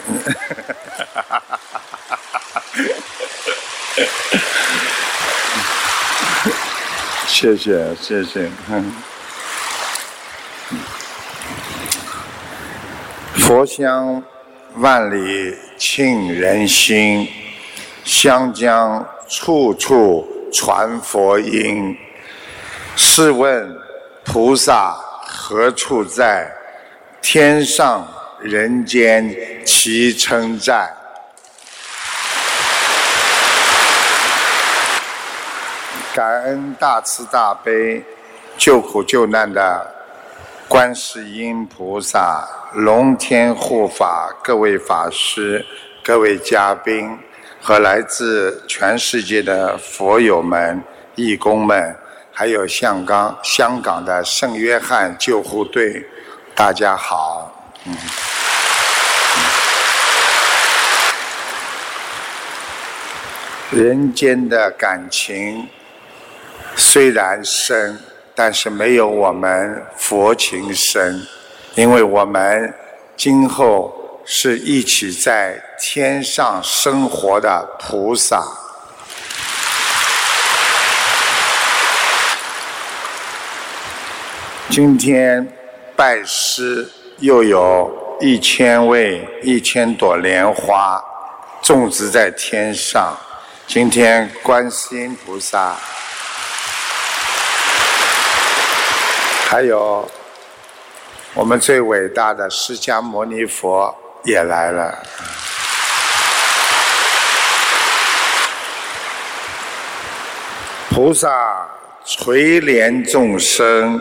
谢谢谢谢。佛香万里沁人心，香江处处传佛音。试问菩萨何处在？天上人间齐称赞。感恩大慈大悲、救苦救难的观世音菩萨、龙天护法各位法师、各位嘉宾和来自全世界的佛友们、义工们，还有香港香港的圣约翰救护队。大家好，嗯，人间的感情虽然深，但是没有我们佛情深，因为我们今后是一起在天上生活的菩萨。今天。拜师又有一千位、一千朵莲花种植在天上。今天观世音菩萨，还有我们最伟大的释迦牟尼佛也来了。菩萨垂怜众生。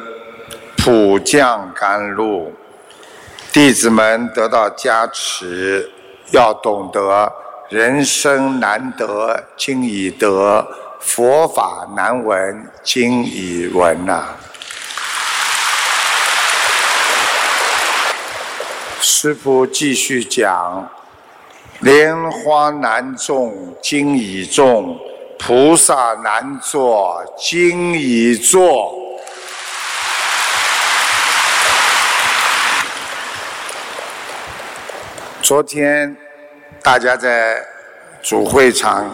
普降甘露，弟子们得到加持，要懂得人生难得今已得，佛法难闻今已闻呐。师父继续讲：莲花难种今已种，菩萨难做今已做。昨天，大家在主会场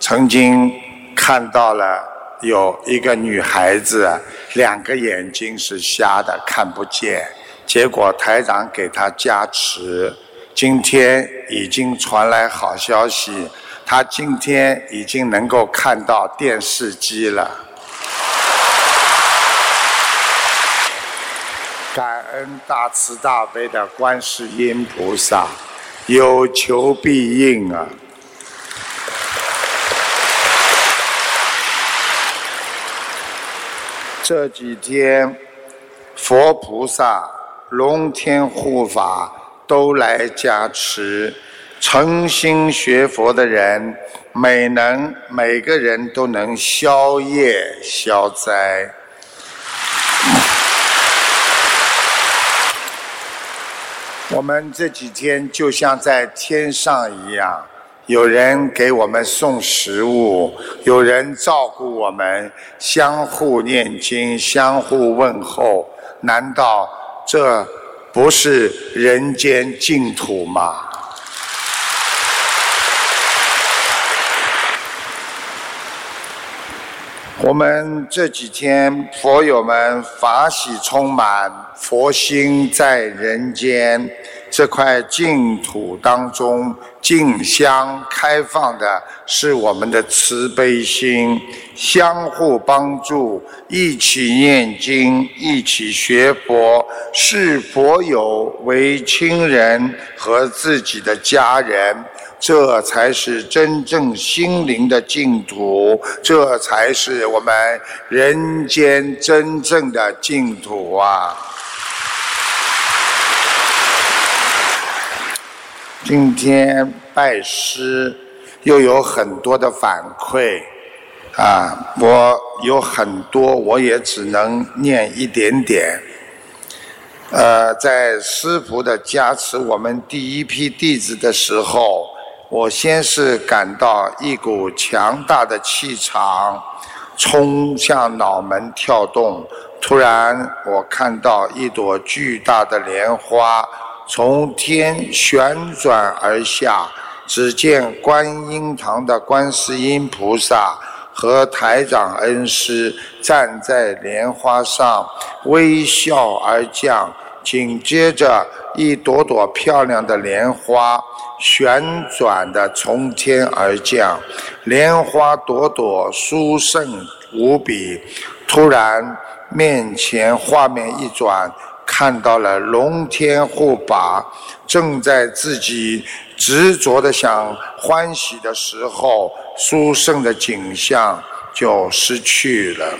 曾经看到了有一个女孩子，两个眼睛是瞎的，看不见。结果台长给她加持，今天已经传来好消息，她今天已经能够看到电视机了。感恩大慈大悲的观世音菩萨。有求必应啊！这几天，佛菩萨、龙天护法都来加持，诚心学佛的人，每能每个人都能消业消灾。我们这几天就像在天上一样，有人给我们送食物，有人照顾我们，相互念经，相互问候。难道这不是人间净土吗？我们这几天佛友们法喜充满，佛心在人间。这块净土当中，净香开放的是我们的慈悲心，相互帮助，一起念经，一起学佛，视佛友为亲人和自己的家人，这才是真正心灵的净土，这才是我们人间真正的净土啊！今天拜师，又有很多的反馈，啊，我有很多，我也只能念一点点。呃，在师傅的加持，我们第一批弟子的时候，我先是感到一股强大的气场冲向脑门跳动，突然我看到一朵巨大的莲花。从天旋转而下。只见观音堂的观世音菩萨和台长恩师站在莲花上，微笑而降。紧接着，一朵朵漂亮的莲花旋转的从天而降，莲花朵朵殊胜无比。突然，面前画面一转，看到了龙天护法正在自己执着的想欢喜的时候，殊胜的景象就失去了。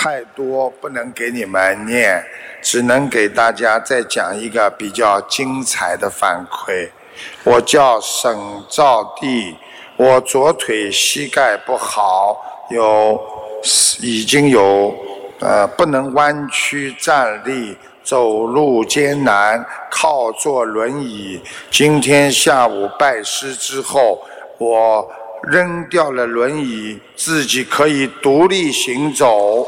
太多不能给你们念，只能给大家再讲一个比较精彩的反馈。我叫沈兆地，我左腿膝盖不好，有已经有呃不能弯曲站立，走路艰难，靠坐轮椅。今天下午拜师之后，我扔掉了轮椅，自己可以独立行走。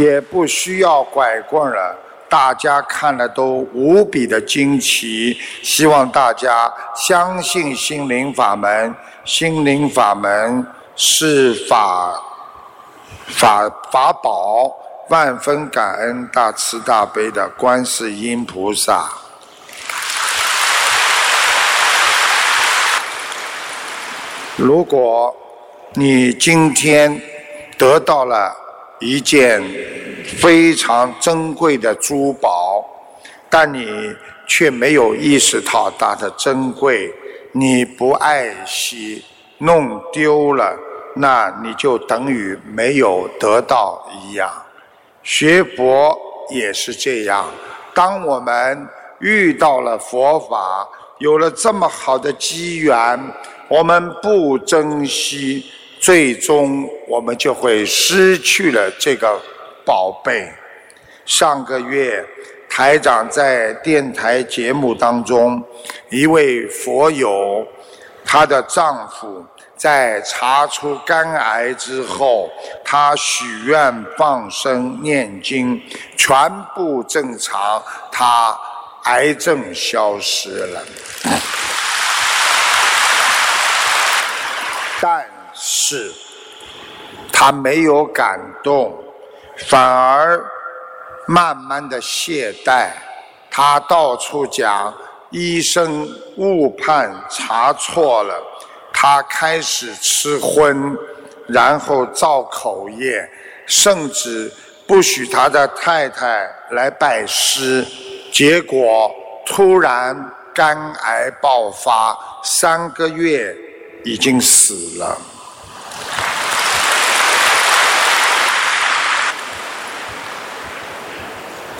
也不需要拐棍了，大家看了都无比的惊奇。希望大家相信心灵法门，心灵法门是法法法宝，万分感恩大慈大悲的观世音菩萨。如果你今天得到了。一件非常珍贵的珠宝，但你却没有意识到它的珍贵，你不爱惜，弄丢了，那你就等于没有得到一样。学佛也是这样，当我们遇到了佛法，有了这么好的机缘，我们不珍惜。最终，我们就会失去了这个宝贝。上个月，台长在电台节目当中，一位佛友，她的丈夫在查出肝癌之后，她许愿放生念经，全部正常，她癌症消失了。但是，他没有感动，反而慢慢的懈怠。他到处讲医生误判查错了，他开始吃荤，然后造口业，甚至不许他的太太来拜师。结果突然肝癌爆发，三个月已经死了。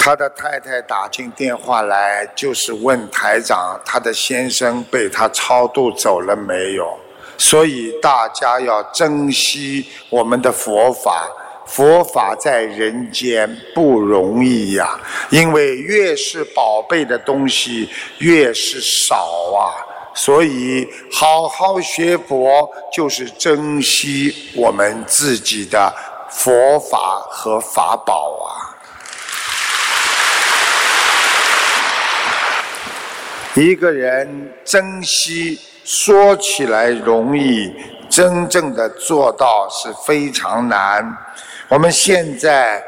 他的太太打进电话来，就是问台长，他的先生被他超度走了没有？所以大家要珍惜我们的佛法，佛法在人间不容易呀。因为越是宝贝的东西，越是少啊。所以好好学佛，就是珍惜我们自己的佛法和法宝啊。一个人珍惜说起来容易，真正的做到是非常难。我们现在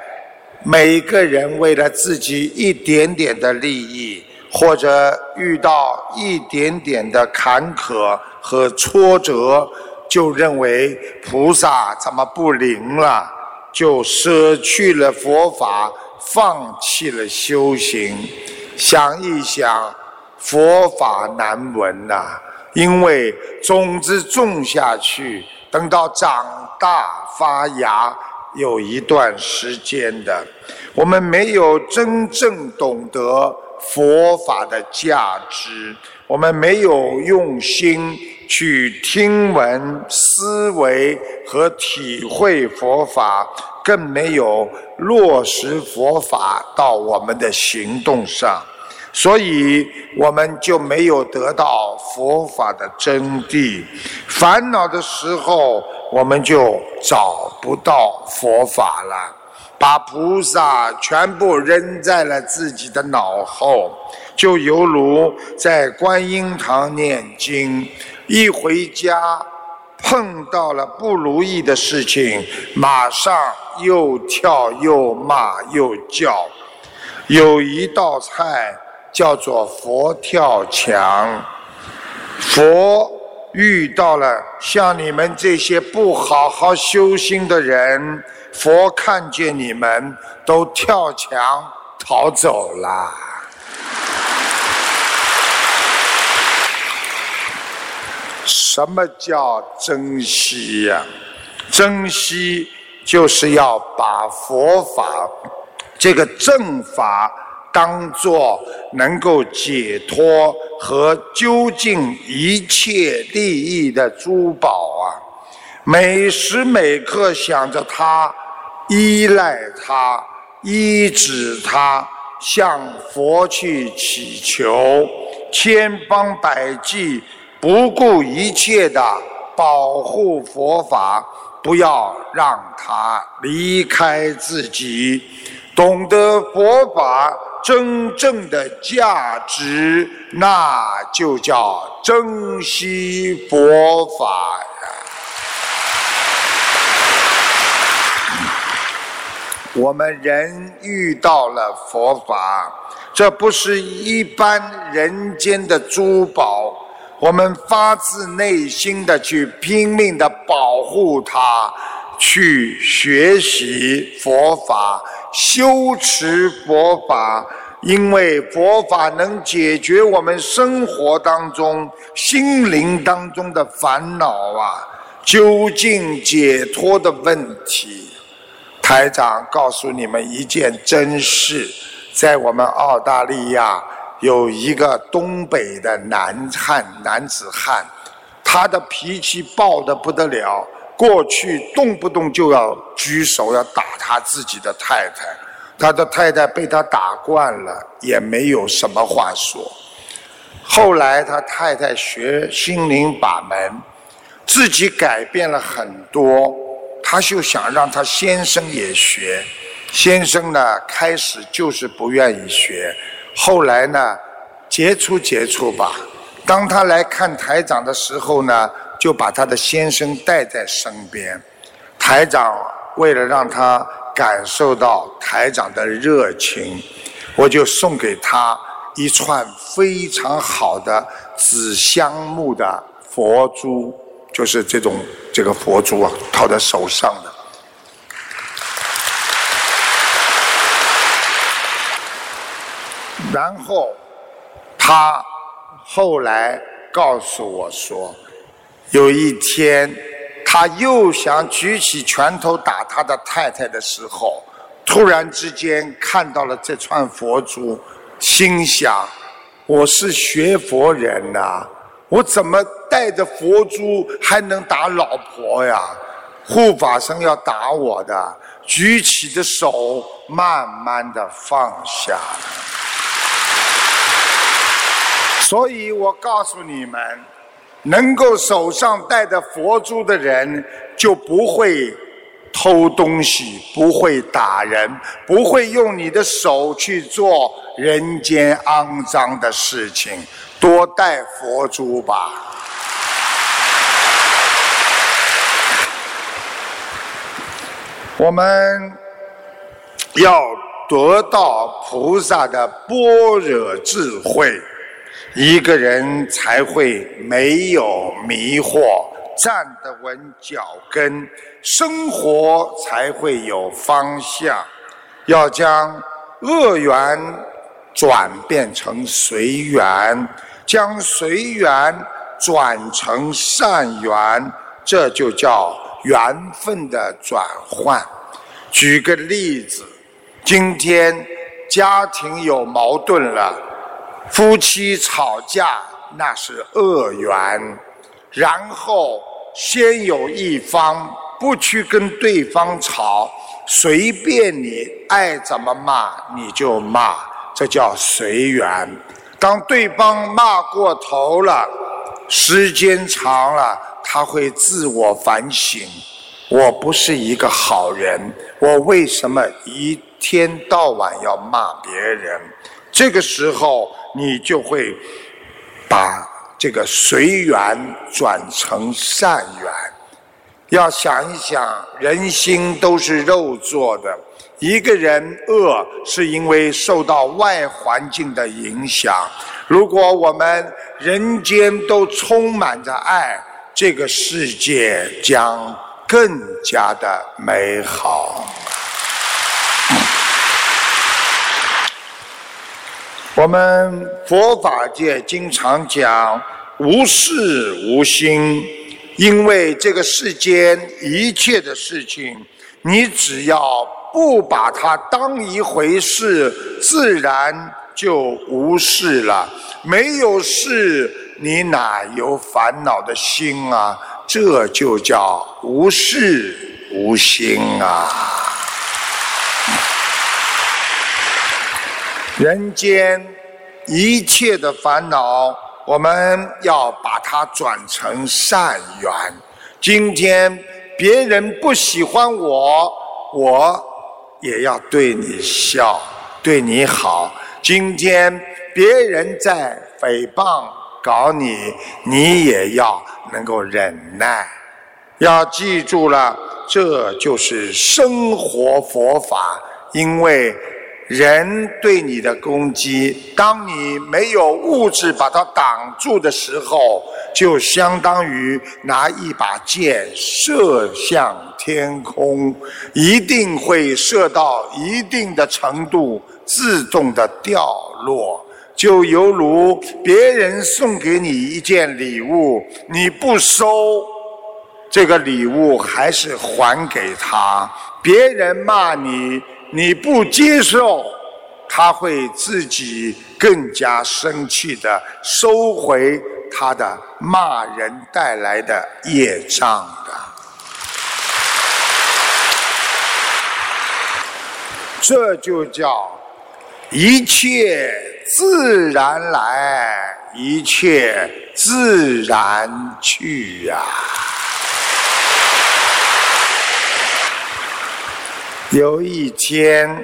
每个人为了自己一点点的利益，或者遇到一点点的坎坷和挫折，就认为菩萨怎么不灵了，就舍去了佛法，放弃了修行。想一想。佛法难闻呐，因为种子种下去，等到长大发芽，有一段时间的。我们没有真正懂得佛法的价值，我们没有用心去听闻、思维和体会佛法，更没有落实佛法到我们的行动上。所以，我们就没有得到佛法的真谛。烦恼的时候，我们就找不到佛法了。把菩萨全部扔在了自己的脑后，就犹如在观音堂念经，一回家碰到了不如意的事情，马上又跳又骂又叫。有一道菜叫做佛跳墙，佛遇到了像你们这些不好好修心的人。佛看见你们都跳墙逃走了。什么叫珍惜呀？珍惜就是要把佛法这个正法当做能够解脱和究竟一切利益的珠宝啊！每时每刻想着它。依赖他，依止他，向佛去祈求，千方百计，不顾一切的保护佛法，不要让他离开自己。懂得佛法真正的价值，那就叫珍惜佛法呀。我们人遇到了佛法，这不是一般人间的珠宝，我们发自内心的去拼命的保护它，去学习佛法，修持佛法，因为佛法能解决我们生活当中、心灵当中的烦恼啊，究竟解脱的问题。台长告诉你们一件真事，在我们澳大利亚有一个东北的男汉男子汉，他的脾气暴得不得了，过去动不动就要举手要打他自己的太太，他的太太被他打惯了，也没有什么话说。后来他太太学心灵法门，自己改变了很多。他就想让他先生也学，先生呢开始就是不愿意学，后来呢接触接触吧。当他来看台长的时候呢，就把他的先生带在身边。台长为了让他感受到台长的热情，我就送给他一串非常好的紫香木的佛珠。就是这种这个佛珠啊，套在手上的。然后他后来告诉我说，有一天他又想举起拳头打他的太太的时候，突然之间看到了这串佛珠，心想：我是学佛人呐。我怎么带着佛珠还能打老婆呀？护法神要打我的，举起的手慢慢的放下。所以我告诉你们，能够手上带着佛珠的人，就不会偷东西，不会打人，不会用你的手去做人间肮脏的事情。多带佛珠吧。我们要得到菩萨的般若智慧，一个人才会没有迷惑，站得稳脚跟，生活才会有方向。要将恶缘转变成随缘。将随缘转成善缘，这就叫缘分的转换。举个例子，今天家庭有矛盾了，夫妻吵架那是恶缘，然后先有一方不去跟对方吵，随便你爱怎么骂你就骂，这叫随缘。当对方骂过头了，时间长了，他会自我反省：我不是一个好人，我为什么一天到晚要骂别人？这个时候，你就会把这个随缘转成善缘。要想一想，人心都是肉做的。一个人恶，是因为受到外环境的影响。如果我们人间都充满着爱，这个世界将更加的美好。我们佛法界经常讲无事无心，因为这个世间一切的事情，你只要。不把它当一回事，自然就无事了。没有事，你哪有烦恼的心啊？这就叫无事无心啊！人间一切的烦恼，我们要把它转成善缘。今天别人不喜欢我，我。也要对你笑，对你好。今天别人在诽谤搞你，你也要能够忍耐。要记住了，这就是生活佛法。因为人对你的攻击，当你没有物质把它挡住的时候，就相当于拿一把剑射向。天空一定会射到一定的程度，自动的掉落，就犹如别人送给你一件礼物，你不收，这个礼物还是还给他；别人骂你，你不接受，他会自己更加生气的收回他的骂人带来的业障的。这就叫一切自然来，一切自然去呀。有一天，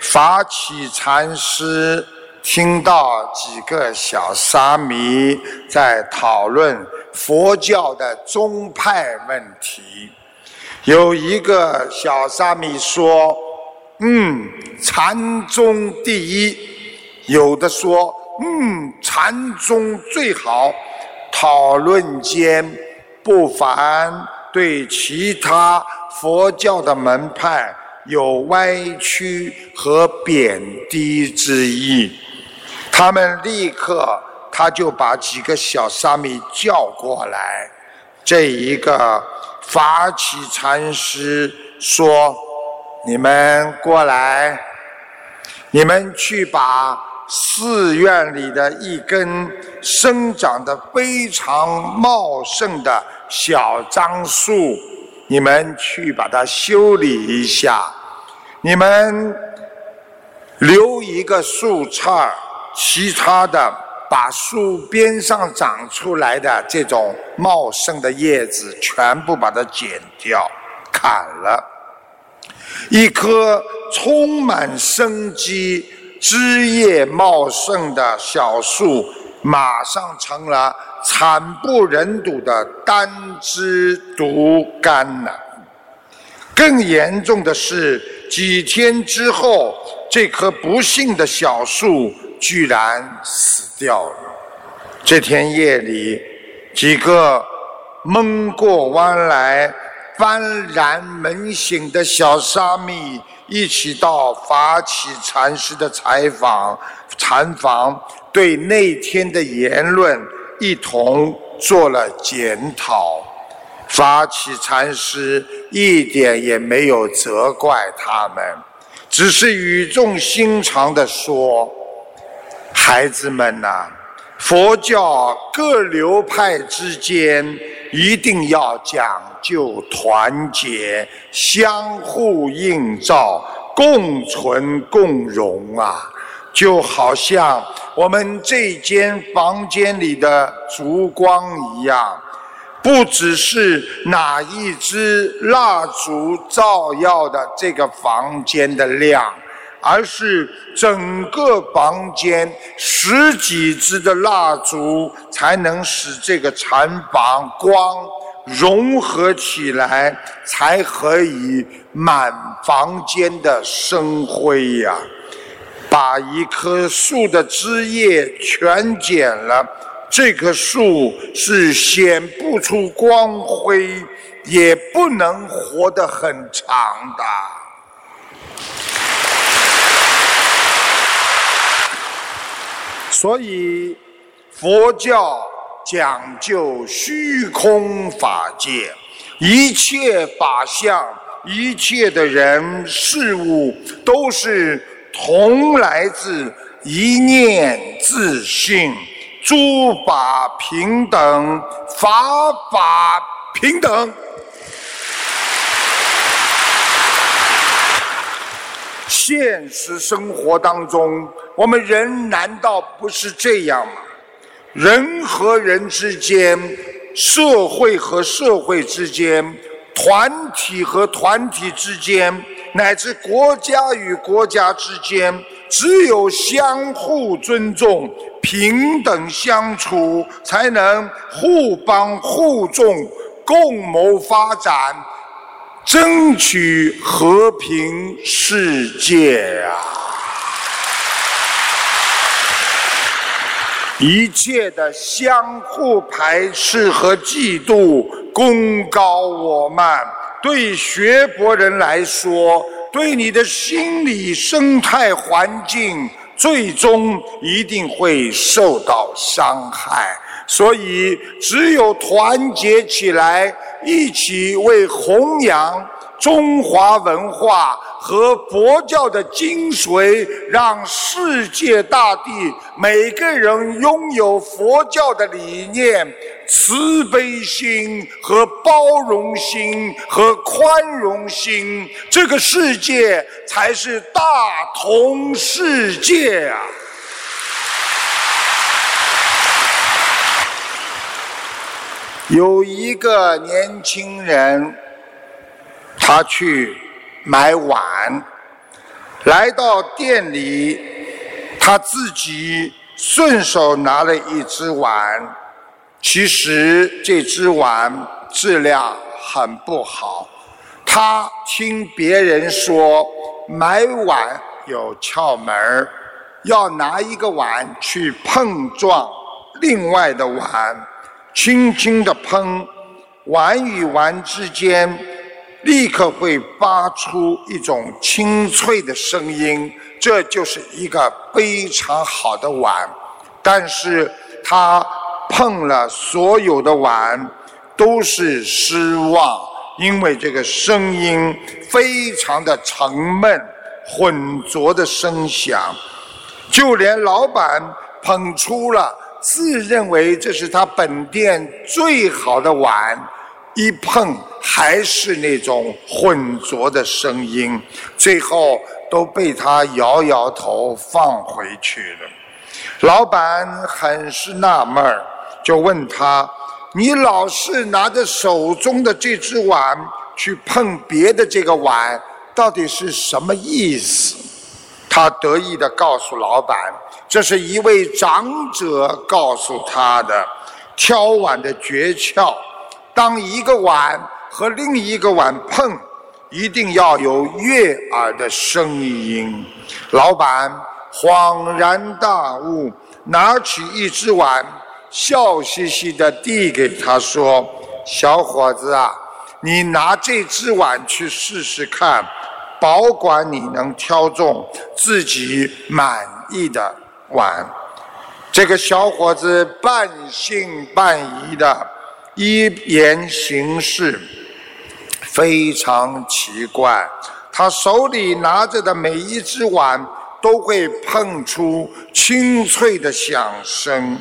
法起禅师听到几个小沙弥在讨论佛教的宗派问题，有一个小沙弥说。嗯，禅宗第一，有的说，嗯，禅宗最好。讨论间，不凡对其他佛教的门派有歪曲和贬低之意。他们立刻，他就把几个小沙弥叫过来。这一个法起禅师说。你们过来，你们去把寺院里的一根生长得非常茂盛的小樟树，你们去把它修理一下。你们留一个树杈，其他的把树边上长出来的这种茂盛的叶子全部把它剪掉、砍了。一棵充满生机、枝叶茂盛的小树，马上成了惨不忍睹的单枝独干了。更严重的是，几天之后，这棵不幸的小树居然死掉了。这天夜里，几个蒙过弯来。幡然门醒的小沙弥一起到法起禅师的采访禅房，对那天的言论一同做了检讨。法起禅师一点也没有责怪他们，只是语重心长地说：“孩子们呐，佛教各流派之间一定要讲。”究团结，相互映照，共存共荣啊！就好像我们这间房间里的烛光一样，不只是哪一支蜡烛照耀的这个房间的亮，而是整个房间十几支的蜡烛才能使这个禅房光融合起来，才可以满房间的生辉呀。把一棵树的枝叶全剪了。这棵树是显不出光辉，也不能活得很长的。所以佛教讲究虚空法界，一切法相、一切的人事物，都是同来自一念自性。诸法平等，法法平等。现实生活当中，我们人难道不是这样吗？人和人之间，社会和社会之间，团体和团体之间，乃至国家与国家之间，只有相互尊重。平等相处，才能互帮互助，共谋发展，争取和平世界啊！一切的相互排斥和嫉妒，功高我慢，对学博人来说，对你的心理生态环境。最终一定会受到伤害，所以只有团结起来，一起为弘扬中华文化和佛教的精髓，让世界大地每个人拥有佛教的理念。慈悲心和包容心和宽容心，这个世界才是大同世界啊！有一个年轻人，他去买碗，来到店里，他自己顺手拿了一只碗。其实这只碗质量很不好。他听别人说买碗有窍门儿，要拿一个碗去碰撞另外的碗，轻轻的碰，碗与碗之间立刻会发出一种清脆的声音，这就是一个非常好的碗。但是他。碰了所有的碗，都是失望，因为这个声音非常的沉闷、浑浊的声响，就连老板捧出了自认为这是他本店最好的碗，一碰还是那种浑浊的声音，最后都被他摇摇头放回去了。老板很是纳闷儿。就问他：“你老是拿着手中的这只碗去碰别的这个碗，到底是什么意思？”他得意地告诉老板：“这是一位长者告诉他的挑碗的诀窍。当一个碗和另一个碗碰，一定要有悦耳的声音。”老板恍然大悟，拿起一只碗。笑嘻嘻地递给他说：“小伙子啊，你拿这只碗去试试看，保管你能挑中自己满意的碗。”这个小伙子半信半疑的一言行事非常奇怪，他手里拿着的每一只碗都会碰出清脆的响声。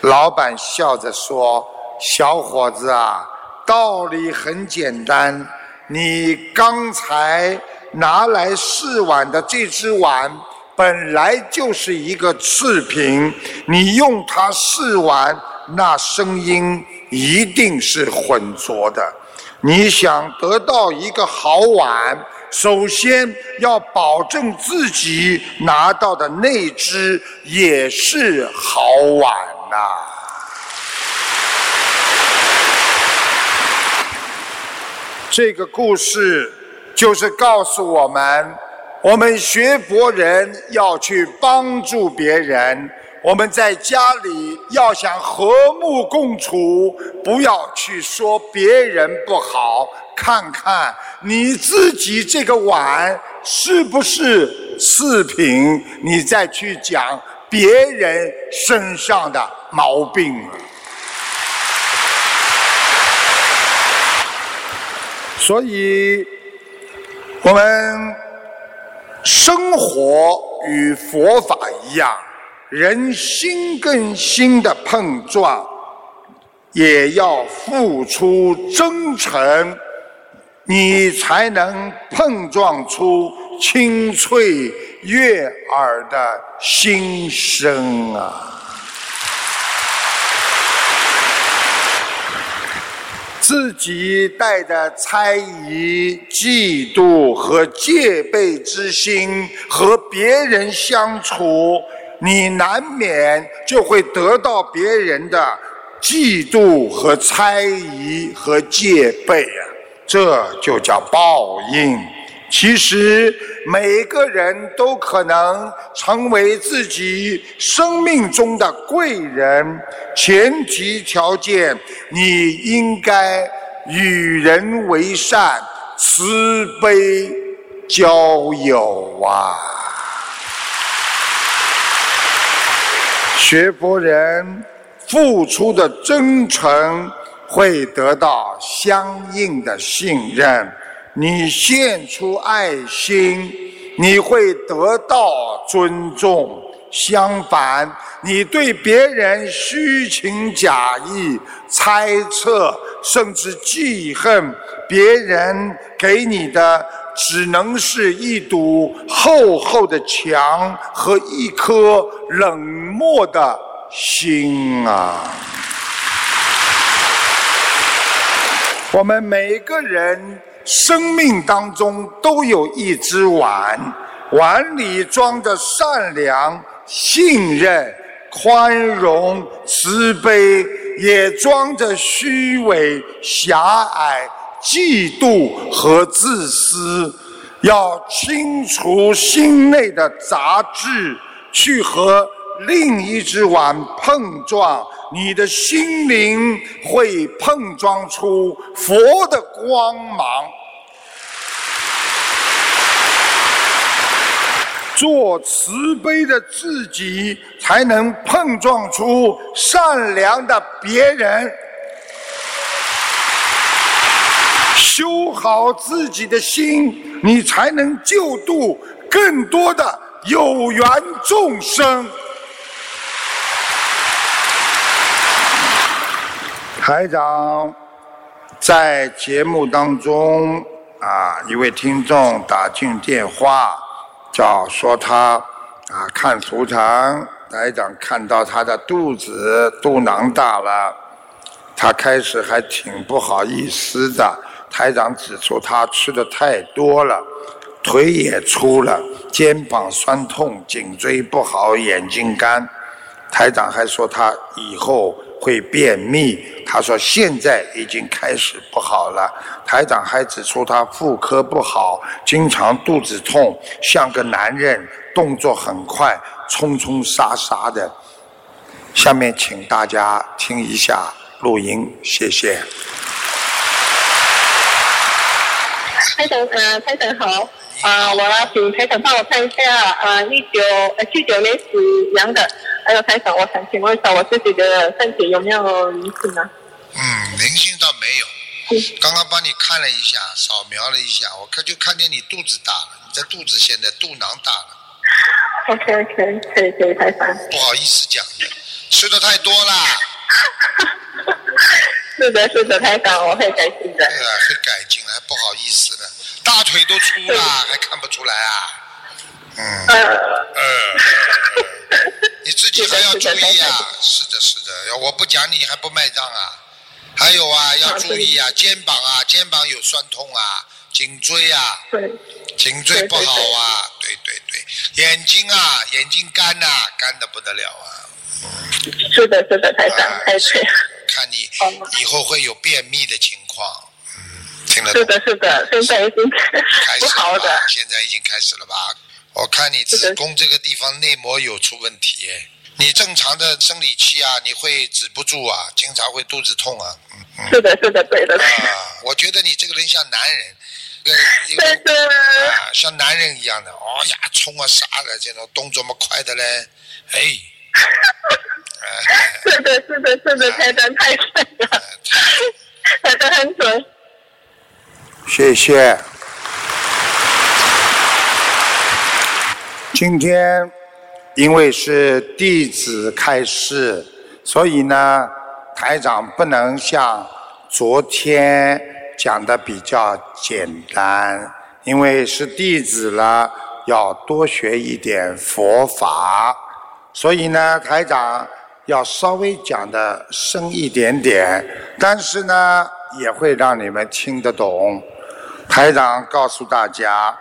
老板笑着说：“小伙子啊，道理很简单。你刚才拿来试碗的这只碗，本来就是一个次品。你用它试碗，那声音一定是浑浊的。你想得到一个好碗，首先要保证自己拿到的那只也是好碗呐。这个故事就是告诉我们，我们学佛人要去帮助别人。我们在家里要想和睦共处，不要去说别人不好，看看你自己这个碗是不是次品，你再去讲别人身上的毛病。所以，我们生活与佛法一样。人心跟心的碰撞，也要付出真诚，你才能碰撞出清脆悦耳的心声啊！自己带着猜疑、嫉妒和戒备之心和别人相处。你难免就会得到别人的嫉妒和猜疑和戒备啊，这就叫报应。其实每个人都可能成为自己生命中的贵人，前提条件你应该与人为善，慈悲交友啊。学佛人付出的真诚，会得到相应的信任。你献出爱心，你会得到尊重。相反，你对别人虚情假意、猜测，甚至记恨别人给你的。只能是一堵厚厚的墙和一颗冷漠的心啊！我们每个人生命当中都有一只碗，碗里装着善良、信任、宽容、慈悲，也装着虚伪、狭隘。嫉妒和自私，要清除心内的杂质，去和另一只碗碰撞，你的心灵会碰撞出佛的光芒。做慈悲的自己，才能碰撞出善良的别人。修好自己的心，你才能救度更多的有缘众生。台长在节目当中啊，一位听众打进电话，叫说他啊看图腾，台长看到他的肚子肚囊大了，他开始还挺不好意思的。台长指出，他吃的太多了，腿也粗了，肩膀酸痛，颈椎不好，眼睛干。台长还说他以后会便秘。他说现在已经开始不好了。台长还指出他妇科不好，经常肚子痛，像个男人，动作很快，冲冲杀杀的。下面请大家听一下录音，谢谢。台长，呃，台长好，啊，我要请台长帮我看一下，啊，一九呃七九年属羊的，还有台长，我想请问一下我自己的身体有没有灵性呢？嗯，灵性倒没有，刚刚帮你看了一下，扫描了一下，我看就看见你肚子大了，你这肚子现在肚囊大了。OK OK，可以可以，台长。不好意思讲的，吃的太多了。是的，是的，台长，我会改进的。对啊，会改进还不好意思的，大腿都粗了，还看不出来啊？嗯。嗯。你自己还要注意啊！是的，是的，要我不讲你还不卖账啊！还有啊，要注意啊，肩膀啊，肩膀有酸痛啊，颈椎啊，对，颈椎不好啊，对对对，眼睛啊，眼睛干呐，干的不得了啊！是的，是的，台长，太对。看你以后会有便秘的情况，嗯，听得懂？是的，是的，现在已经不好的，现在已经开始了吧？我看你子宫这个地方内膜有出问题，你正常的生理期啊，你会止不住啊，经常会肚子痛啊。嗯是的，是的，对的。啊，我觉得你这个人像男人，对的，啊，像男人一样的，哦呀，冲啊杀的，这种动作么快的嘞，哎。是的，是的，是的，太准太准了，猜的很准。谢谢。今天因为是弟子开示，所以呢，台长不能像昨天讲的比较简单，因为是弟子了，要多学一点佛法，所以呢，台长。要稍微讲的深一点点，但是呢，也会让你们听得懂。台长告诉大家，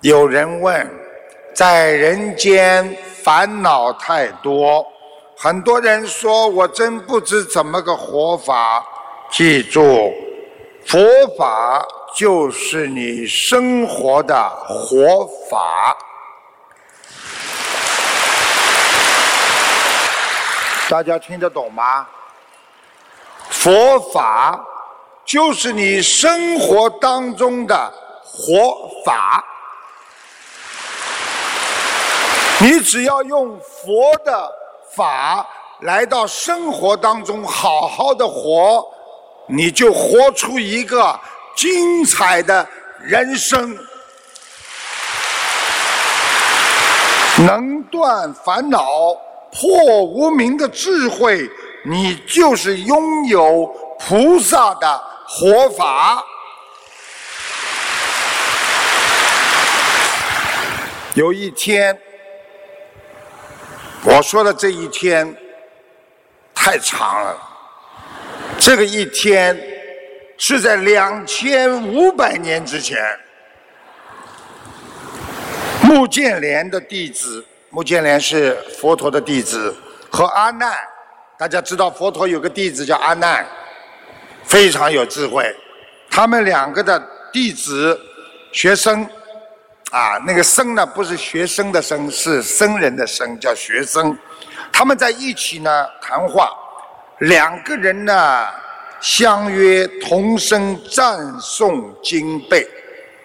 有人问，在人间烦恼太多，很多人说我真不知怎么个活法。记住，佛法就是你生活的活法。大家听得懂吗？佛法就是你生活当中的活法，你只要用佛的法来到生活当中好好的活，你就活出一个精彩的人生，能断烦恼。破无明的智慧，你就是拥有菩萨的活法。有一天，我说的这一天太长了。这个一天是在两千五百年之前，穆建连的弟子。目犍连是佛陀的弟子，和阿难，大家知道佛陀有个弟子叫阿难，非常有智慧。他们两个的弟子、学生，啊，那个僧呢，不是学生的僧，是僧人的僧，叫学生。他们在一起呢谈话，两个人呢相约同声赞颂经背，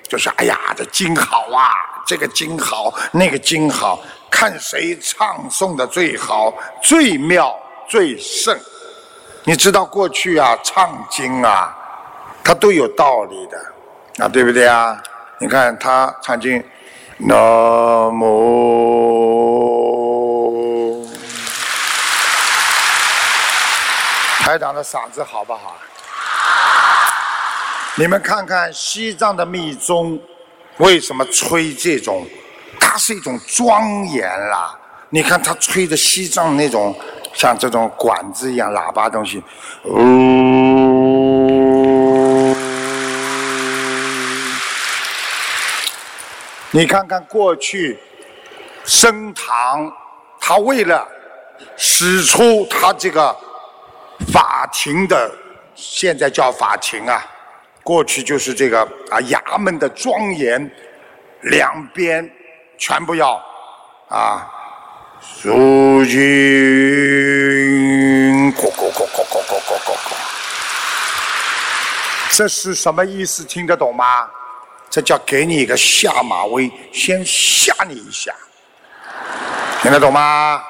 就说：“哎呀，这经好啊，这个经好，那个经好。”看谁唱诵的最好、最妙、最胜。你知道过去啊，唱经啊，它都有道理的，啊，对不对啊？你看他唱经，南无，台长的嗓子好不好？你们看看西藏的密宗，为什么吹这种？它是一种庄严啦！你看他吹的西藏那种像这种管子一样喇叭东西，呜！你看看过去升堂，他为了使出他这个法庭的，现在叫法庭啊，过去就是这个啊衙门的庄严，两边。全部要啊！如今，咕咕咕咕咕咕咕咕咕，这是什么意思？听得懂吗？这叫给你一个下马威，先吓你一下，听得懂吗？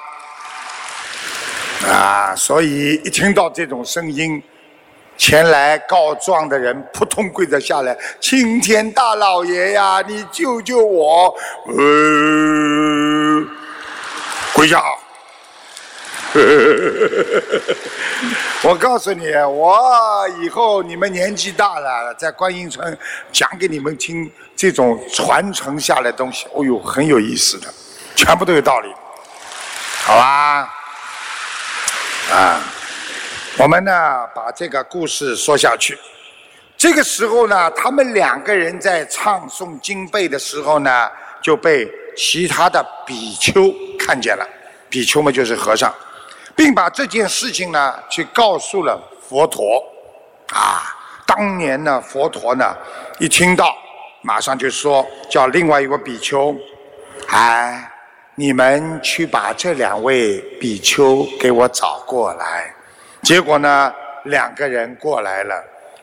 啊！所以一听到这种声音。前来告状的人扑通跪着下来，青天大老爷呀，你救救我！呃，跪下！我告诉你，我以后你们年纪大了，在观音村讲给你们听这种传承下来东西，哦呦，很有意思的，全部都有道理。好吧？啊，我们呢把这个故事说下去。这个时候呢，他们两个人在唱诵经背的时候呢，就被其他的比丘看见了。比丘们就是和尚，并把这件事情呢去告诉了佛陀。啊，当年呢，佛陀呢一听到，马上就说叫另外一个比丘，哎。你们去把这两位比丘给我找过来。结果呢，两个人过来了，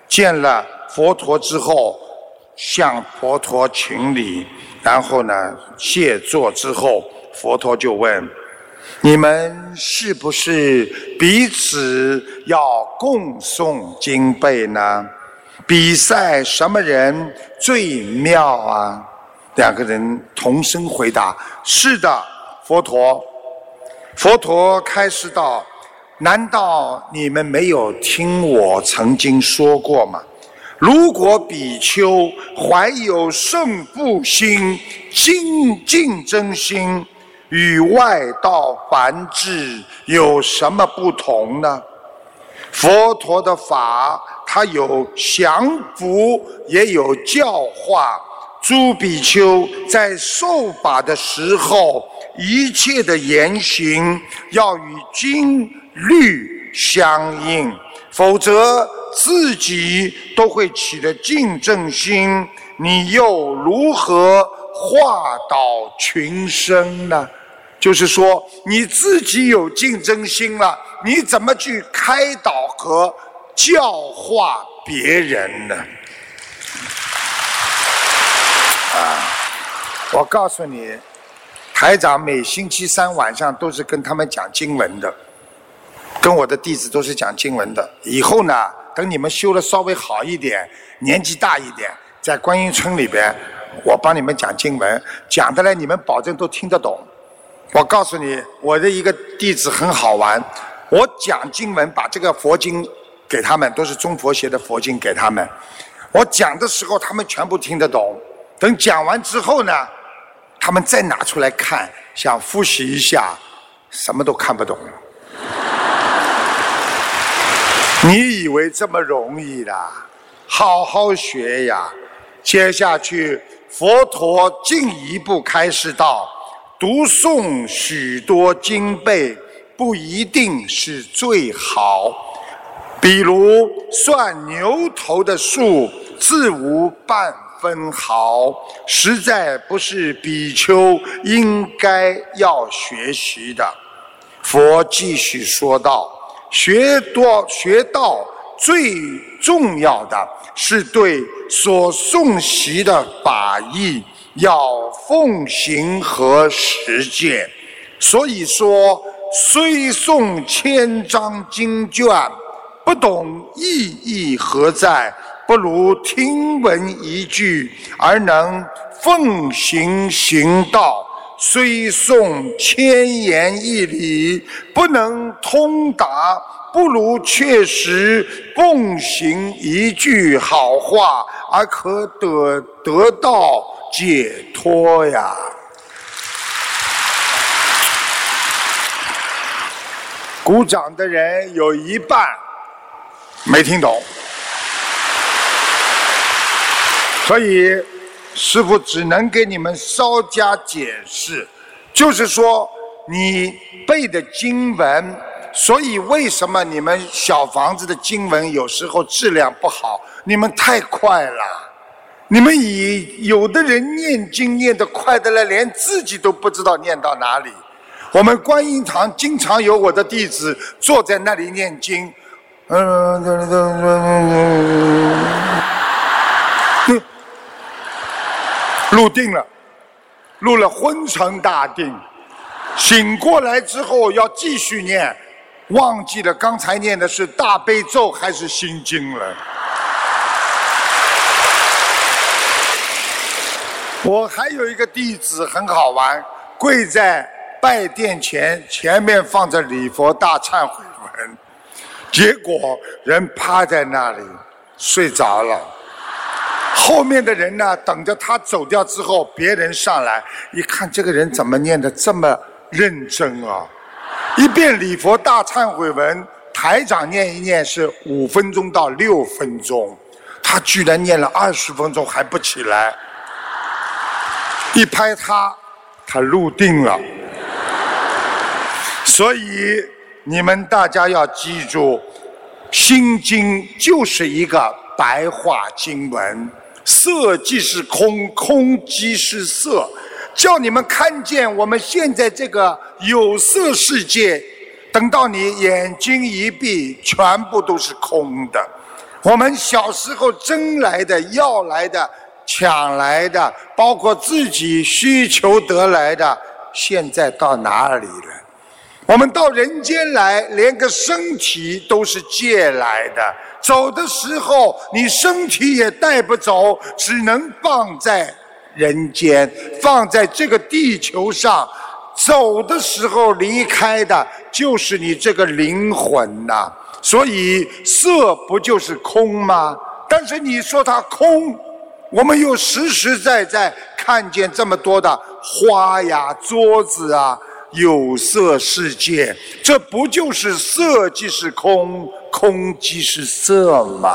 见了佛陀之后，向佛陀请礼，然后呢，谢座之后，佛陀就问：你们是不是彼此要共诵经背呢？比赛什么人最妙啊？两个人同声回答：“是的，佛陀。”佛陀开示道：“难道你们没有听我曾经说过吗？如果比丘怀有胜负心、精竞争心，与外道凡智有什么不同呢？佛陀的法，它有降服，也有教化。”诸比丘在受法的时候，一切的言行要与经律相应，否则自己都会起了竞争心，你又如何化导群生呢？就是说，你自己有竞争心了，你怎么去开导和教化别人呢？啊！我告诉你，台长每星期三晚上都是跟他们讲经文的，跟我的弟子都是讲经文的。以后呢，等你们修的稍微好一点，年纪大一点，在观音村里边，我帮你们讲经文，讲的呢，你们保证都听得懂。我告诉你，我的一个弟子很好玩，我讲经文，把这个佛经给他们，都是中佛学的佛经给他们。我讲的时候，他们全部听得懂。等讲完之后呢，他们再拿出来看，想复习一下，什么都看不懂。你以为这么容易的？好好学呀！接下去，佛陀进一步开示道：读诵许多经背不一定是最好，比如算牛头的数，自无半。分毫，实在不是比丘应该要学习的。佛继续说道：“学多学道最重要的是对所诵习的法义要奉行和实践。所以说，虽诵千章经卷，不懂意义何在。”不如听闻一句而能奉行行道，虽诵千言一理不能通达，不如确实奉行一句好话而可得得到解脱呀！鼓掌的人有一半没听懂。所以，师傅只能给你们稍加解释，就是说，你背的经文，所以为什么你们小房子的经文有时候质量不好？你们太快了，你们以有的人念经念得快的了，连自己都不知道念到哪里。我们观音堂经常有我的弟子坐在那里念经，嗯，嗯嗯嗯入定了，入了昏沉大定，醒过来之后要继续念，忘记了刚才念的是大悲咒还是心经了。我还有一个弟子很好玩，跪在拜殿前，前面放着礼佛大忏悔文，结果人趴在那里睡着了。后面的人呢，等着他走掉之后，别人上来一看，这个人怎么念的这么认真啊？一遍礼佛大忏悔文，台长念一念是五分钟到六分钟，他居然念了二十分钟还不起来，一拍他，他入定了。所以你们大家要记住，《心经》就是一个白话经文，色即是空，空即是色。叫你们看见我们现在这个有色世界，等到你眼睛一闭，全部都是空的。我们小时候争来的、要来的、抢来的，包括自己需求得来的，现在到哪里了？我们到人间来，连个身体都是借来的，走的时候你身体也带不走，只能放在。人间放在这个地球上，走的时候离开的就是你这个灵魂呐。所以色不就是空吗？但是你说它空，我们又实实在在看见这么多的花呀、桌子啊，有色世界，这不就是色即是空，空即是色吗？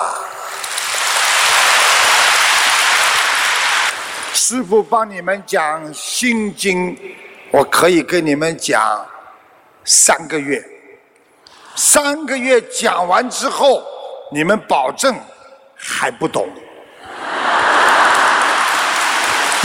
师傅帮你们讲心经，我可以跟你们讲三个月。三个月讲完之后，你们保证还不懂。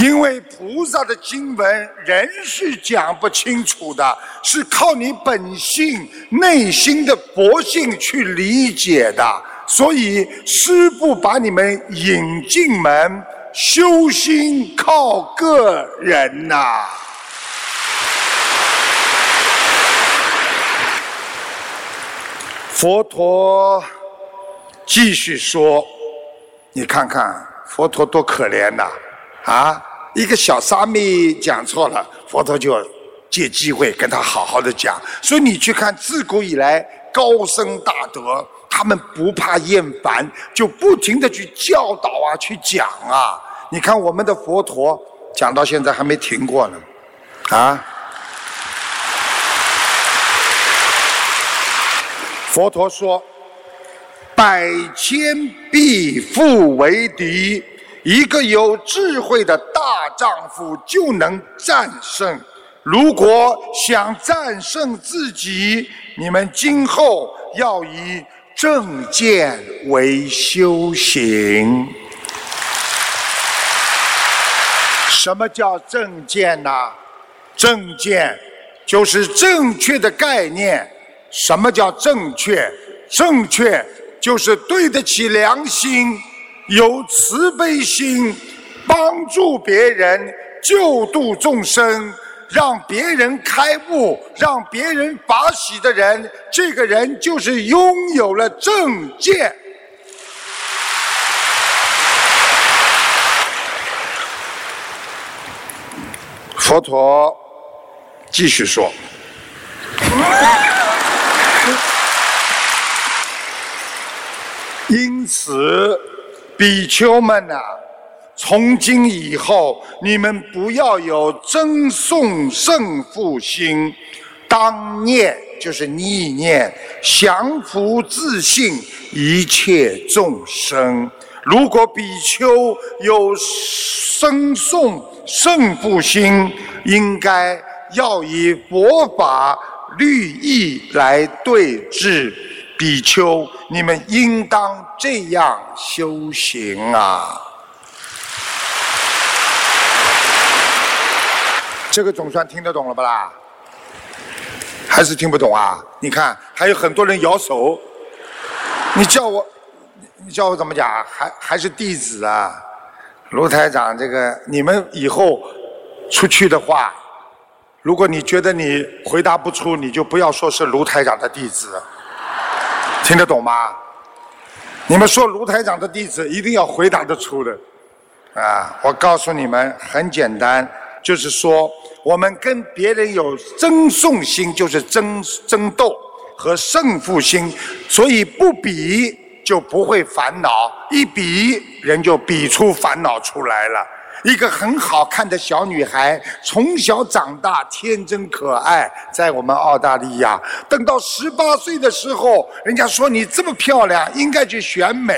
因为菩萨的经文人是讲不清楚的，是靠你本性内心的佛性去理解的。所以师父把你们引进门。修心靠个人呐！佛陀继续说：“你看看佛陀多可怜呐！啊，一个小沙弥讲错了，佛陀就借机会跟他好好的讲。所以你去看，自古以来高僧大德。”他们不怕厌烦，就不停的去教导啊，去讲啊。你看我们的佛陀讲到现在还没停过呢，啊！佛陀说：“百千必复为敌，一个有智慧的大丈夫就能战胜。如果想战胜自己，你们今后要以。”正见为修行。什么叫正见呢？正见就是正确的概念。什么叫正确？正确就是对得起良心，有慈悲心，帮助别人，救度众生。让别人开悟，让别人法喜的人，这个人就是拥有了正见。佛陀继续说：“因此，比丘们呐。”从今以后，你们不要有争讼胜负心，当念就是逆念，降服自信一切众生。如果比丘有争讼胜负心，应该要以佛法律义来对治。比丘，你们应当这样修行啊！这个总算听得懂了吧啦？还是听不懂啊？你看，还有很多人摇手。你叫我，你叫我怎么讲？还还是弟子啊？卢台长，这个你们以后出去的话，如果你觉得你回答不出，你就不要说是卢台长的弟子。听得懂吗？你们说卢台长的弟子，一定要回答得出的。啊，我告诉你们，很简单。就是说，我们跟别人有争讼心，就是争争斗和胜负心，所以不比就不会烦恼，一比人就比出烦恼出来了。一个很好看的小女孩，从小长大天真可爱，在我们澳大利亚，等到十八岁的时候，人家说你这么漂亮，应该去选美，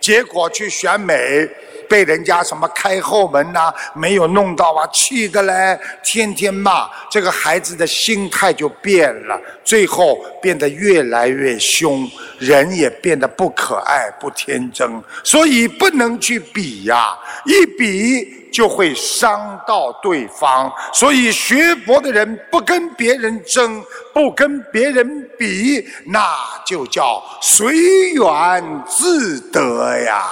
结果去选美。被人家什么开后门呐，没有弄到啊，气的嘞，天天骂，这个孩子的心态就变了，最后变得越来越凶，人也变得不可爱、不天真，所以不能去比呀，一比就会伤到对方。所以学佛的人不跟别人争，不跟别人比，那就叫随缘自得呀。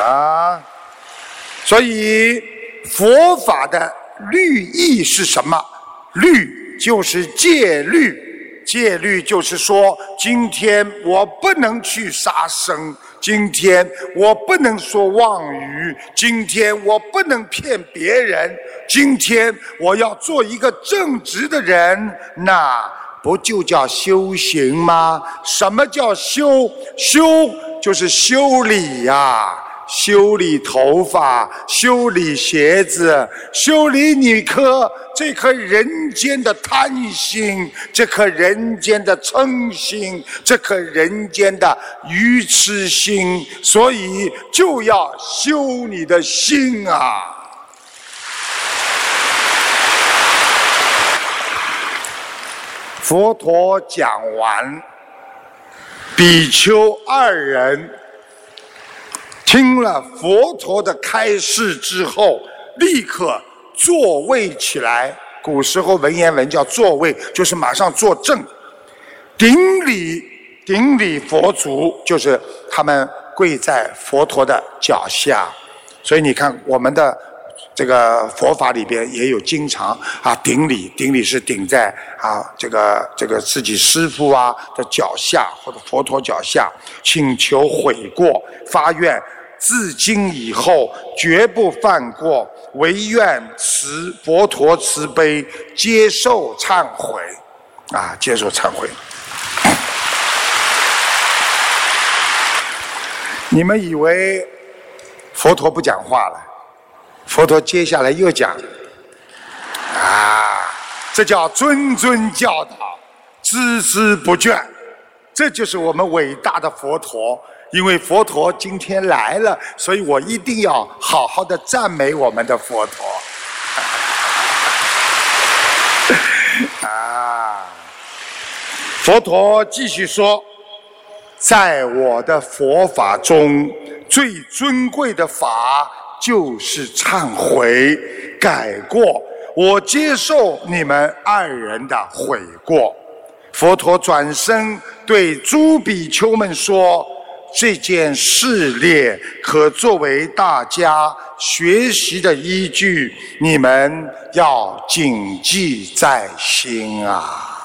啊，所以佛法的律意是什么？律就是戒律，戒律就是说，今天我不能去杀生，今天我不能说妄语，今天我不能骗别人，今天我要做一个正直的人，那不就叫修行吗？什么叫修？修就是修理呀。修理头发，修理鞋子，修理你颗这颗人间的贪心，这颗人间的嗔心，这颗人间的愚痴心，所以就要修你的心啊！佛陀讲完，比丘二人。听了佛陀的开示之后，立刻坐位起来。古时候文言文叫坐位，就是马上坐正，顶礼顶礼佛足，就是他们跪在佛陀的脚下。所以你看，我们的这个佛法里边也有经常啊顶礼，顶礼是顶在啊这个这个自己师父啊的脚下或者佛陀脚下，请求悔过，发愿。自今以后绝不犯过，唯愿慈佛陀慈悲接受忏悔，啊，接受忏悔。你们以为佛陀不讲话了？佛陀接下来又讲，啊，这叫谆谆教导，孜孜不倦，这就是我们伟大的佛陀。因为佛陀今天来了，所以我一定要好好的赞美我们的佛陀。啊，佛陀继续说，在我的佛法中最尊贵的法就是忏悔、改过。我接受你们二人的悔过。佛陀转身对诸比丘们说。这件事例可作为大家学习的依据，你们要谨记在心啊！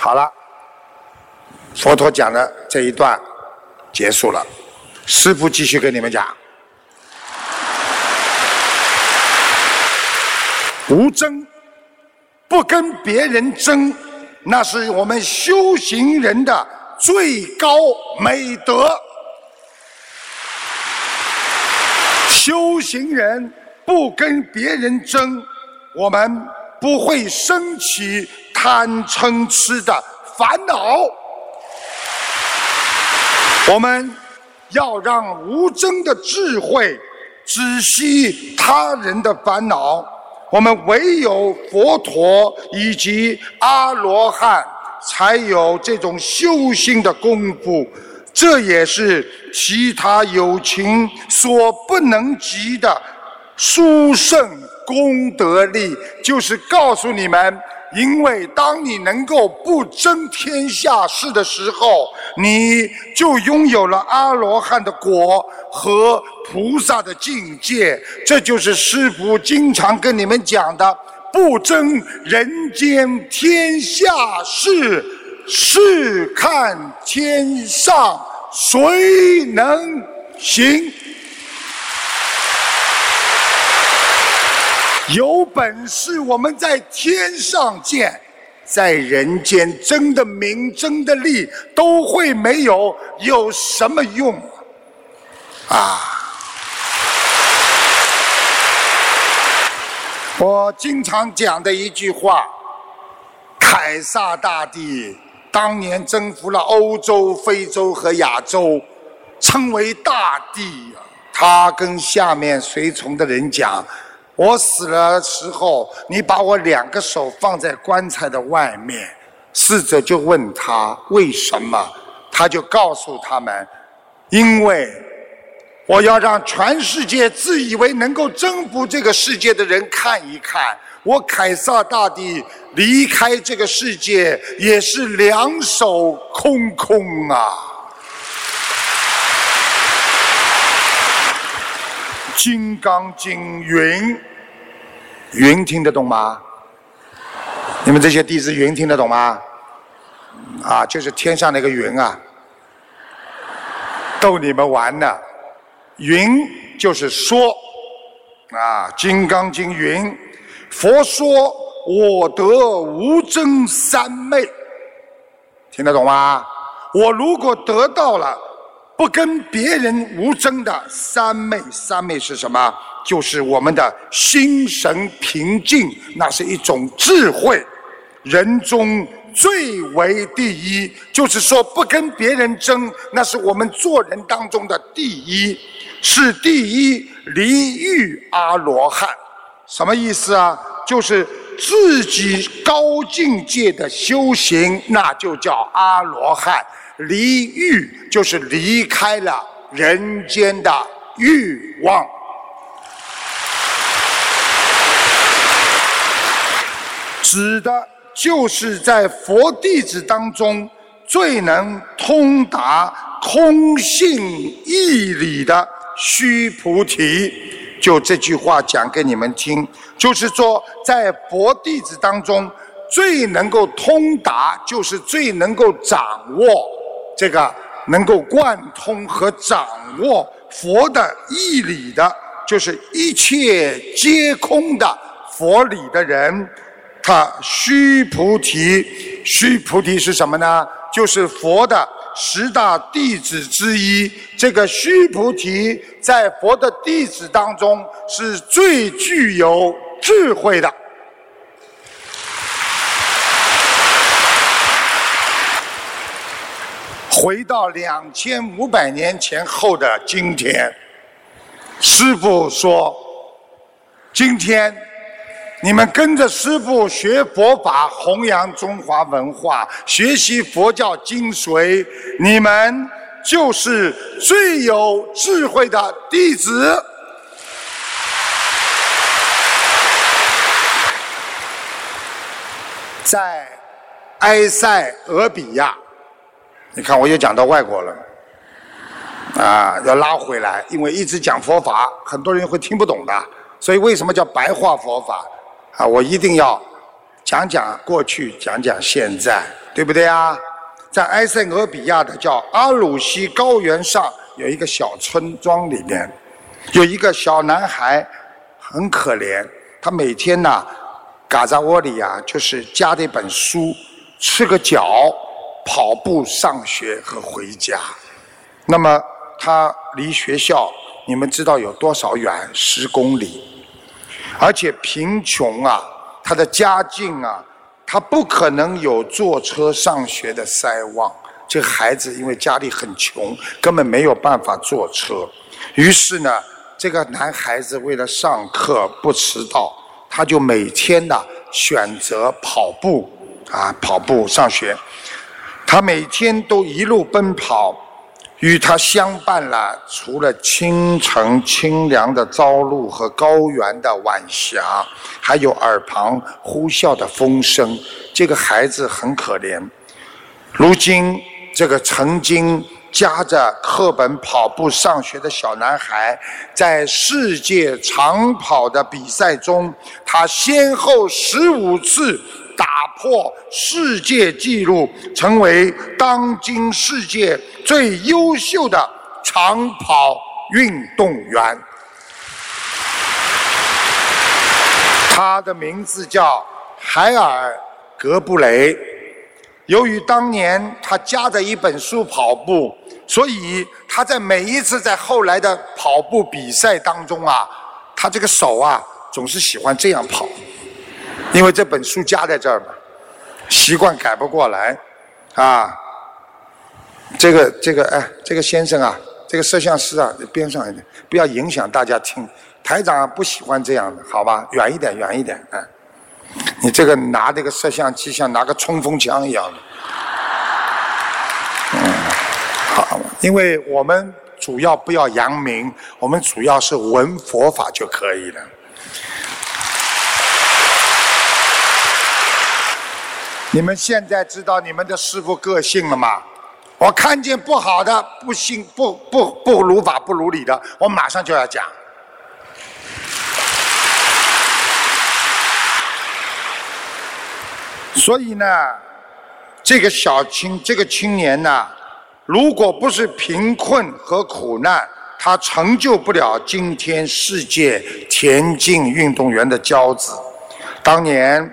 好了，佛陀讲的这一段结束了，师父继续跟你们讲：无争，不跟别人争。那是我们修行人的最高美德。修行人不跟别人争，我们不会升起贪嗔痴的烦恼。我们要让无争的智慧止息他人的烦恼。我们唯有佛陀以及阿罗汉才有这种修心的功夫，这也是其他有情所不能及的殊胜功德力。就是告诉你们。因为当你能够不争天下事的时候，你就拥有了阿罗汉的果和菩萨的境界。这就是师父经常跟你们讲的：不争人间天下事，试看天上谁能行。有本事我们在天上见，在人间争的名、争的利都会没有，有什么用啊？我经常讲的一句话：凯撒大帝当年征服了欧洲、非洲和亚洲，称为大帝。他跟下面随从的人讲。我死了时候，你把我两个手放在棺材的外面，侍者就问他为什么，他就告诉他们，因为我要让全世界自以为能够征服这个世界的人看一看，我凯撒大帝离开这个世界也是两手空空啊。《金刚经》云，云听得懂吗？你们这些弟子云听得懂吗？啊，就是天上那个云啊，逗你们玩呢。云就是说，啊，《金刚经》云，佛说我得无争三昧，听得懂吗？我如果得到了。不跟别人无争的三昧，三昧是什么？就是我们的心神平静，那是一种智慧。人中最为第一，就是说不跟别人争，那是我们做人当中的第一，是第一离欲阿罗汉。什么意思啊？就是自己高境界的修行，那就叫阿罗汉。离欲就是离开了人间的欲望，指的就是在佛弟子当中最能通达空性义理的须菩提。就这句话讲给你们听，就是说在佛弟子当中最能够通达，就是最能够掌握。这个能够贯通和掌握佛的义理的，就是一切皆空的佛理的人，他须菩提，须菩提是什么呢？就是佛的十大弟子之一。这个须菩提在佛的弟子当中是最具有智慧的。回到两千五百年前后的今天，师傅说：“今天你们跟着师傅学佛法，弘扬中华文化，学习佛教精髓，你们就是最有智慧的弟子。”在埃塞俄比亚。你看，我又讲到外国了，啊，要拉回来，因为一直讲佛法，很多人会听不懂的。所以为什么叫白话佛法？啊，我一定要讲讲过去，讲讲现在，对不对啊？在埃塞俄比亚的叫阿鲁西高原上有一个小村庄里面，有一个小男孩，很可怜，他每天呢，嘎在窝里啊，就是夹着一本书，赤个脚。跑步上学和回家，那么他离学校，你们知道有多少远？十公里，而且贫穷啊，他的家境啊，他不可能有坐车上学的塞望。这孩子因为家里很穷，根本没有办法坐车。于是呢，这个男孩子为了上课不迟到，他就每天呢选择跑步啊，跑步上学。他每天都一路奔跑，与他相伴了，除了清晨清凉的朝露和高原的晚霞，还有耳旁呼啸的风声。这个孩子很可怜。如今，这个曾经夹着课本跑步上学的小男孩，在世界长跑的比赛中，他先后十五次。打破世界纪录，成为当今世界最优秀的长跑运动员。他的名字叫海尔·格布雷。由于当年他夹着一本书跑步，所以他在每一次在后来的跑步比赛当中啊，他这个手啊总是喜欢这样跑，因为这本书夹在这儿嘛，习惯改不过来啊。这个这个哎，这个先生啊，这个摄像师啊，边上一点，不要影响大家听。台长不喜欢这样的，好吧？远一点，远一点，哎。你这个拿这个摄像机像拿个冲锋枪一样的，嗯，好，因为我们主要不要扬名，我们主要是闻佛法就可以了。你们现在知道你们的师傅个性了吗？我看见不好的、不信、不不不如法、不如理的，我马上就要讲。所以呢，这个小青这个青年呢，如果不是贫困和苦难，他成就不了今天世界田径运动员的骄子。当年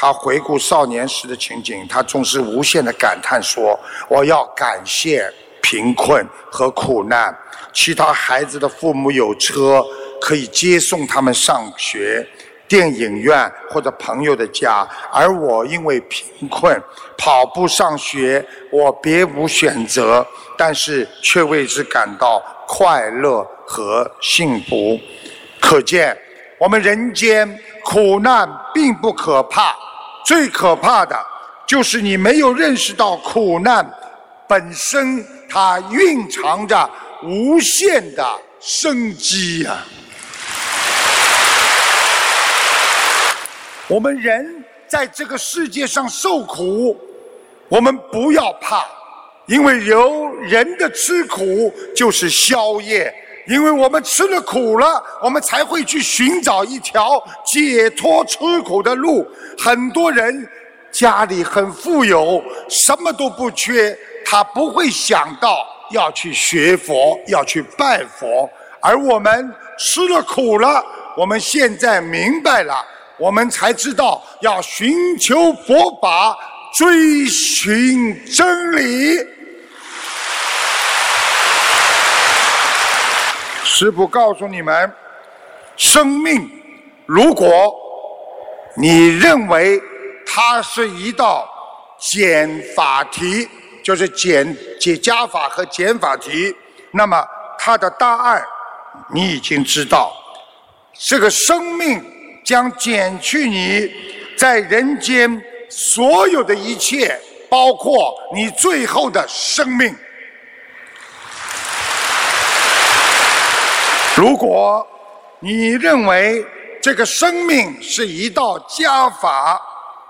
他回顾少年时的情景，他总是无限的感叹说：“我要感谢贫困和苦难，其他孩子的父母有车可以接送他们上学。”电影院或者朋友的家，而我因为贫困，跑步上学，我别无选择，但是却为之感到快乐和幸福。可见，我们人间苦难并不可怕，最可怕的就是你没有认识到苦难本身它蕴藏着无限的生机呀。我们人在这个世界上受苦，我们不要怕，因为有人的吃苦就是宵夜，因为我们吃了苦了，我们才会去寻找一条解脱吃苦的路。很多人家里很富有，什么都不缺，他不会想到要去学佛，要去拜佛，而我们吃了苦了，我们现在明白了。我们才知道要寻求佛法，追寻真理。师父告诉你们，生命，如果你认为它是一道减法题，就是减解加法和减法题，那么它的答案你已经知道，这个生命。将减去你在人间所有的一切，包括你最后的生命。如果你认为这个生命是一道加法，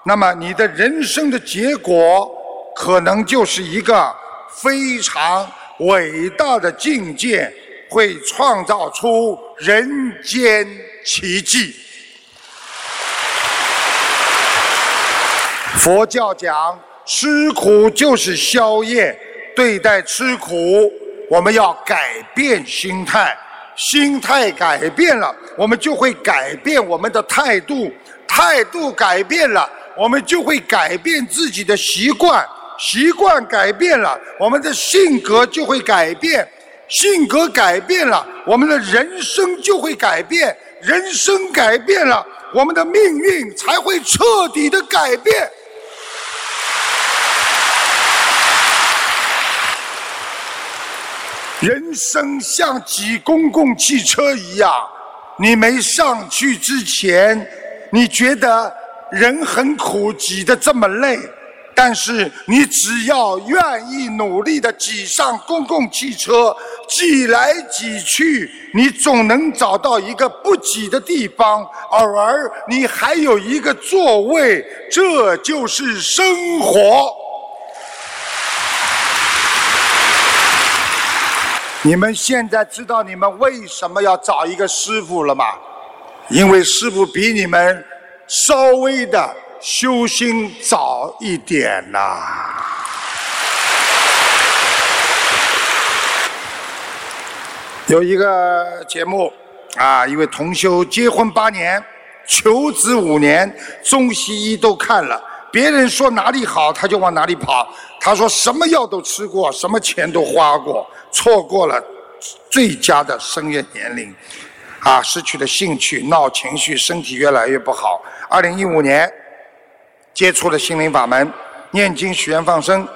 那么你的人生的结果可能就是一个非常伟大的境界，会创造出人间奇迹。佛教讲吃苦就是宵夜，对待吃苦，我们要改变心态，心态改变了，我们就会改变我们的态度，态度改变了，我们就会改变自己的习惯，习惯改变了，我们的性格就会改变，性格改变了，我们的人生就会改变，人生改变了，我们的命运才会彻底的改变。人生像挤公共汽车一样，你没上去之前，你觉得人很苦，挤得这么累。但是你只要愿意努力的挤上公共汽车，挤来挤去，你总能找到一个不挤的地方，偶尔你还有一个座位，这就是生活。你们现在知道你们为什么要找一个师傅了吗？因为师傅比你们稍微的修心早一点呐。有一个节目啊，一位同修结婚八年，求子五年，中西医都看了，别人说哪里好，他就往哪里跑。他说什么药都吃过，什么钱都花过，错过了最佳的生育年龄，啊，失去了兴趣，闹情绪，身体越来越不好。二零一五年接触了心灵法门，念经许愿放生，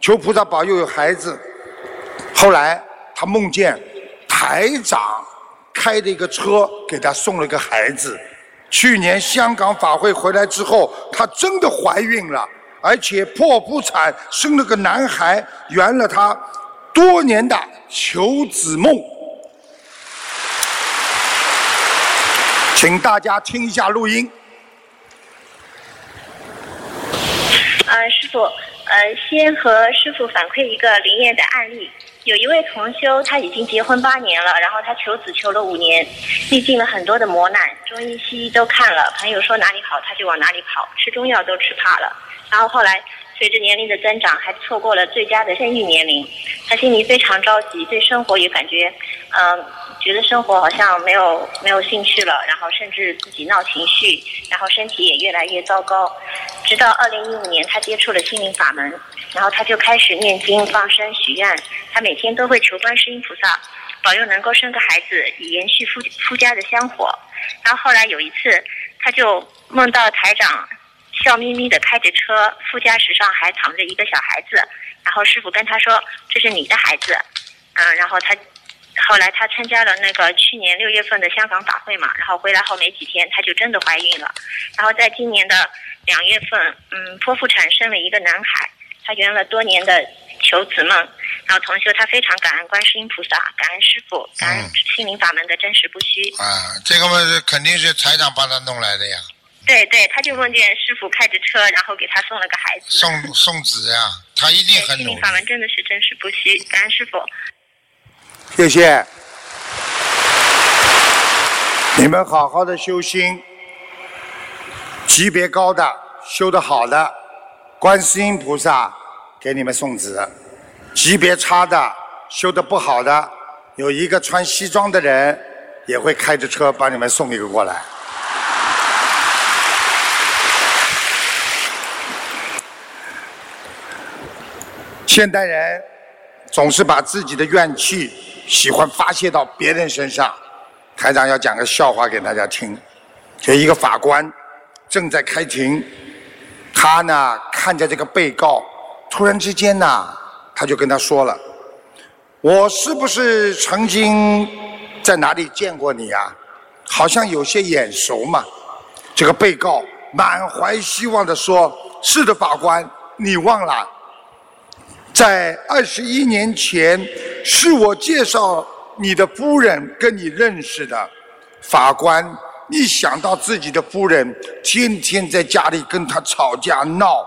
求菩萨保佑有孩子。后来他梦见台长开的一个车给他送了个孩子。去年香港法会回来之后，她真的怀孕了，而且剖腹产生了个男孩，圆了她多年的求子梦。请大家听一下录音。呃，师傅，呃，先和师傅反馈一个灵验的案例。有一位同修，他已经结婚八年了，然后他求子求了五年，历尽了很多的磨难，中医西医都看了，朋友说哪里好他就往哪里跑，吃中药都吃怕了，然后后来随着年龄的增长，还错过了最佳的生育年龄，他心里非常着急，对生活也感觉，嗯，觉得生活好像没有没有兴趣了，然后甚至自己闹情绪，然后身体也越来越糟糕，直到二零一五年他接触了心灵法门。然后他就开始念经、放生、许愿，他每天都会求观世音菩萨保佑能够生个孩子，以延续夫夫家的香火。然后后来有一次，他就梦到台长笑眯眯的开着车，副驾驶上还躺着一个小孩子。然后师傅跟他说：“这是你的孩子。”嗯，然后他后来她参加了那个去年六月份的香港法会嘛，然后回来后没几天，她就真的怀孕了。然后在今年的两月份，嗯，剖腹产生了一个男孩。他圆了多年的求子梦，然后同修他非常感恩观世音菩萨，感恩师傅，感恩心灵法门的真实不虚。啊，这个嘛肯定是财长帮他弄来的呀。对对，他就梦见师傅开着车，然后给他送了个孩子。送送子呀，他一定很努力。心灵法门真的是真实不虚，感恩师傅。谢谢。你们好好的修心，级别高的，修得好的，观世音菩萨。给你们送子，级别差的、修的不好的，有一个穿西装的人也会开着车把你们送一个过来。现代人总是把自己的怨气喜欢发泄到别人身上。台长要讲个笑话给大家听：有一个法官正在开庭，他呢看着这个被告。突然之间呢，他就跟他说了：“我是不是曾经在哪里见过你呀？好像有些眼熟嘛。”这个被告满怀希望的说：“是的，法官，你忘了，在二十一年前是我介绍你的夫人跟你认识的。”法官一想到自己的夫人天天在家里跟他吵架闹，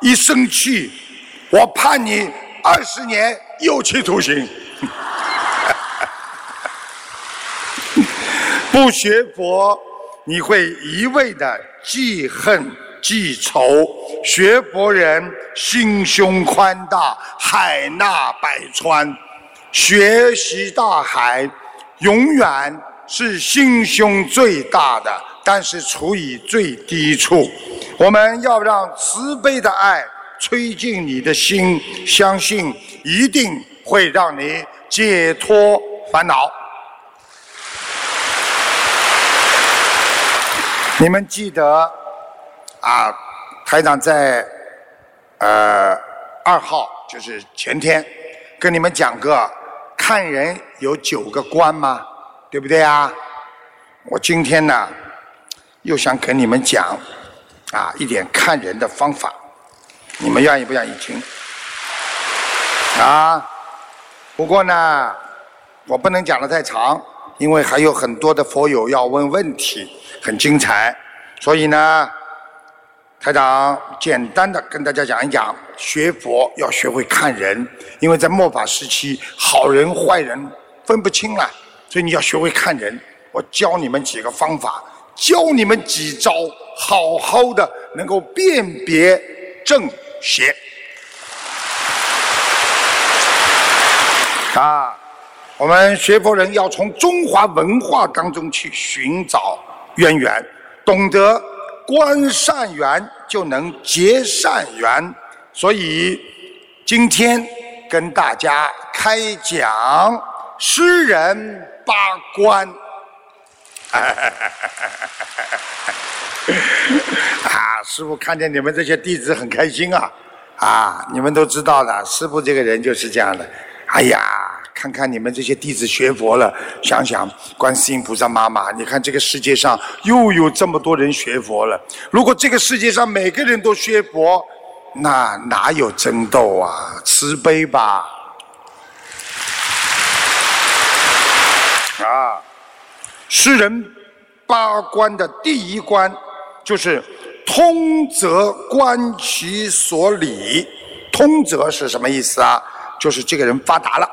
一生气。我判你二十年有期徒刑。不学佛，你会一味的记恨记仇；学佛人心胸宽大，海纳百川。学习大海，永远是心胸最大的，但是处于最低处。我们要让慈悲的爱。吹进你的心，相信一定会让你解脱烦恼。你们记得啊，台长在呃二号，就是前天跟你们讲个看人有九个关吗？对不对啊？我今天呢又想跟你们讲啊一点看人的方法。你们愿意不愿意听？啊，不过呢，我不能讲的太长，因为还有很多的佛友要问问题，很精彩。所以呢，台长简单的跟大家讲一讲，学佛要学会看人，因为在末法时期，好人坏人分不清了，所以你要学会看人。我教你们几个方法，教你们几招，好好的能够辨别正。邪啊！我们学佛人要从中华文化当中去寻找渊源，懂得观善缘就能结善缘。所以今天跟大家开讲诗人八关。啊，师傅看见你们这些弟子很开心啊！啊，你们都知道的，师傅这个人就是这样的。哎呀，看看你们这些弟子学佛了，想想观世音菩萨妈妈，你看这个世界上又有这么多人学佛了。如果这个世界上每个人都学佛，那哪有争斗啊？慈悲吧！啊，诗人八关的第一关就是通则观其所理。通则是什么意思啊？就是这个人发达了，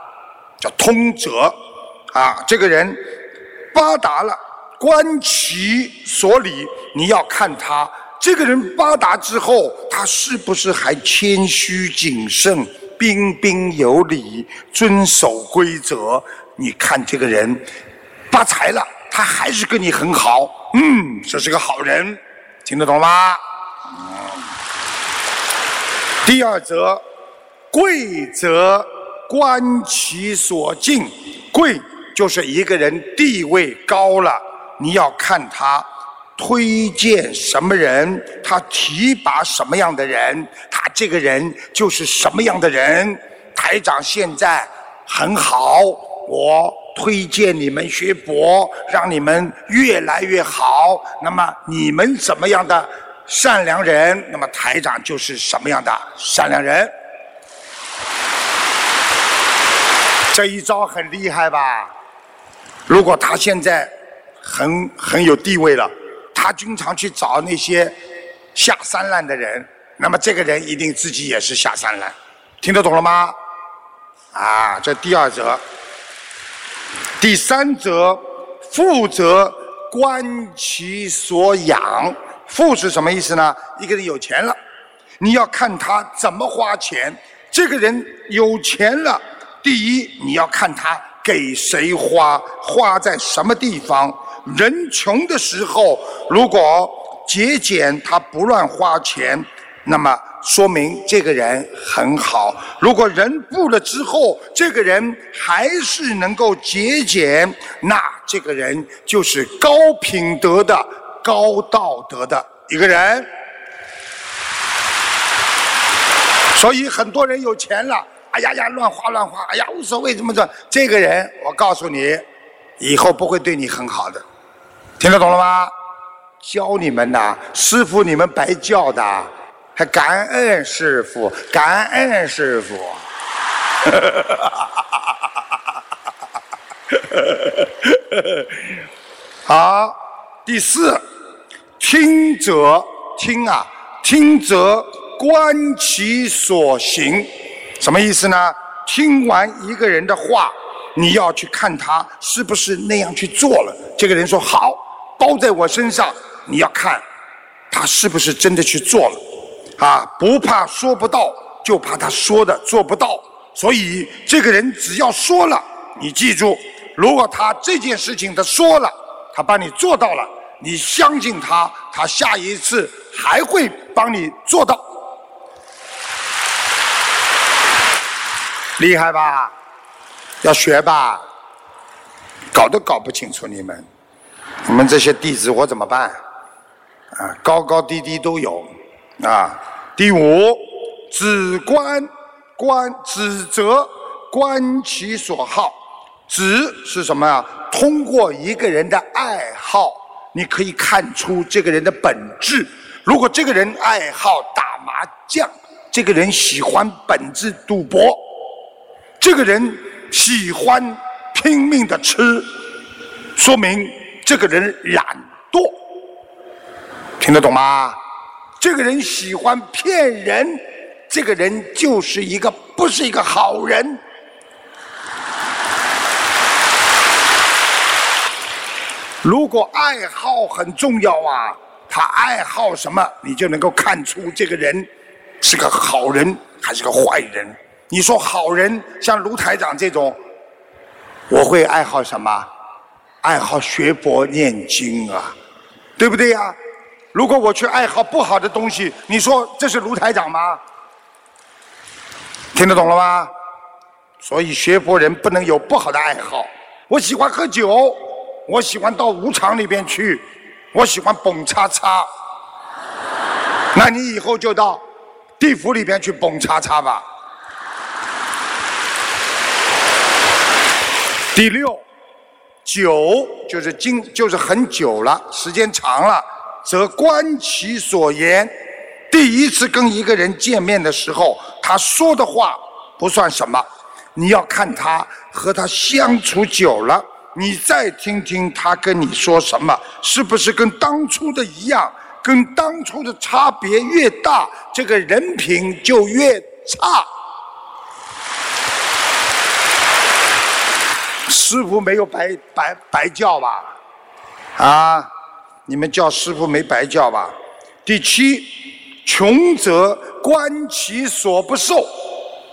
叫通则啊。这个人发达了，观其所理，你要看他这个人发达之后，他是不是还谦虚谨慎、彬彬有礼、遵守规则？你看这个人发财了，他还是跟你很好，嗯，这是个好人，听得懂吗？第二则，贵则观其所敬。贵就是一个人地位高了，你要看他推荐什么人，他提拔什么样的人，他这个人就是什么样的人。台长现在很好，我推荐你们学佛，让你们越来越好。那么你们怎么样的？善良人，那么台长就是什么样的善良人？这一招很厉害吧？如果他现在很很有地位了，他经常去找那些下三滥的人，那么这个人一定自己也是下三滥，听得懂了吗？啊，这第二则，第三则，富则观其所养。富是什么意思呢？一个人有钱了，你要看他怎么花钱。这个人有钱了，第一你要看他给谁花，花在什么地方。人穷的时候，如果节俭，他不乱花钱，那么说明这个人很好。如果人富了之后，这个人还是能够节俭，那这个人就是高品德的。高道德的一个人，所以很多人有钱了，哎呀呀，乱花乱花，哎呀，无所谓，怎么着？这个人，我告诉你，以后不会对你很好的，听得懂了吗？教你们的师傅，你们白教的，还感恩师傅，感恩师傅。好，第四。听者听啊，听者观其所行，什么意思呢？听完一个人的话，你要去看他是不是那样去做了。这个人说好，包在我身上，你要看他是不是真的去做了。啊，不怕说不到，就怕他说的做不到。所以这个人只要说了，你记住，如果他这件事情他说了，他帮你做到了。你相信他，他下一次还会帮你做到，厉害吧？要学吧？搞都搞不清楚你们，你们这些弟子我怎么办？啊，高高低低都有啊。第五，指观观指责观其所好，指是什么呀？通过一个人的爱好。你可以看出这个人的本质。如果这个人爱好打麻将，这个人喜欢本质赌博，这个人喜欢拼命的吃，说明这个人懒惰。听得懂吗？这个人喜欢骗人，这个人就是一个不是一个好人。如果爱好很重要啊，他爱好什么，你就能够看出这个人是个好人还是个坏人。你说好人像卢台长这种，我会爱好什么？爱好学佛念经啊，对不对呀？如果我去爱好不好的东西，你说这是卢台长吗？听得懂了吗？所以学佛人不能有不好的爱好。我喜欢喝酒，我喜欢到舞场里边去，我喜欢蹦叉叉。那你以后就到地府里边去蹦叉叉吧。第六，久就是经就是很久了，时间长了，则观其所言。第一次跟一个人见面的时候，他说的话不算什么，你要看他和他相处久了，你再听听他跟你说什么，是不是跟当初的一样？跟当初的差别越大，这个人品就越差。师傅没有白白白叫吧？啊，你们叫师傅没白叫吧？第七，穷则观其所不受，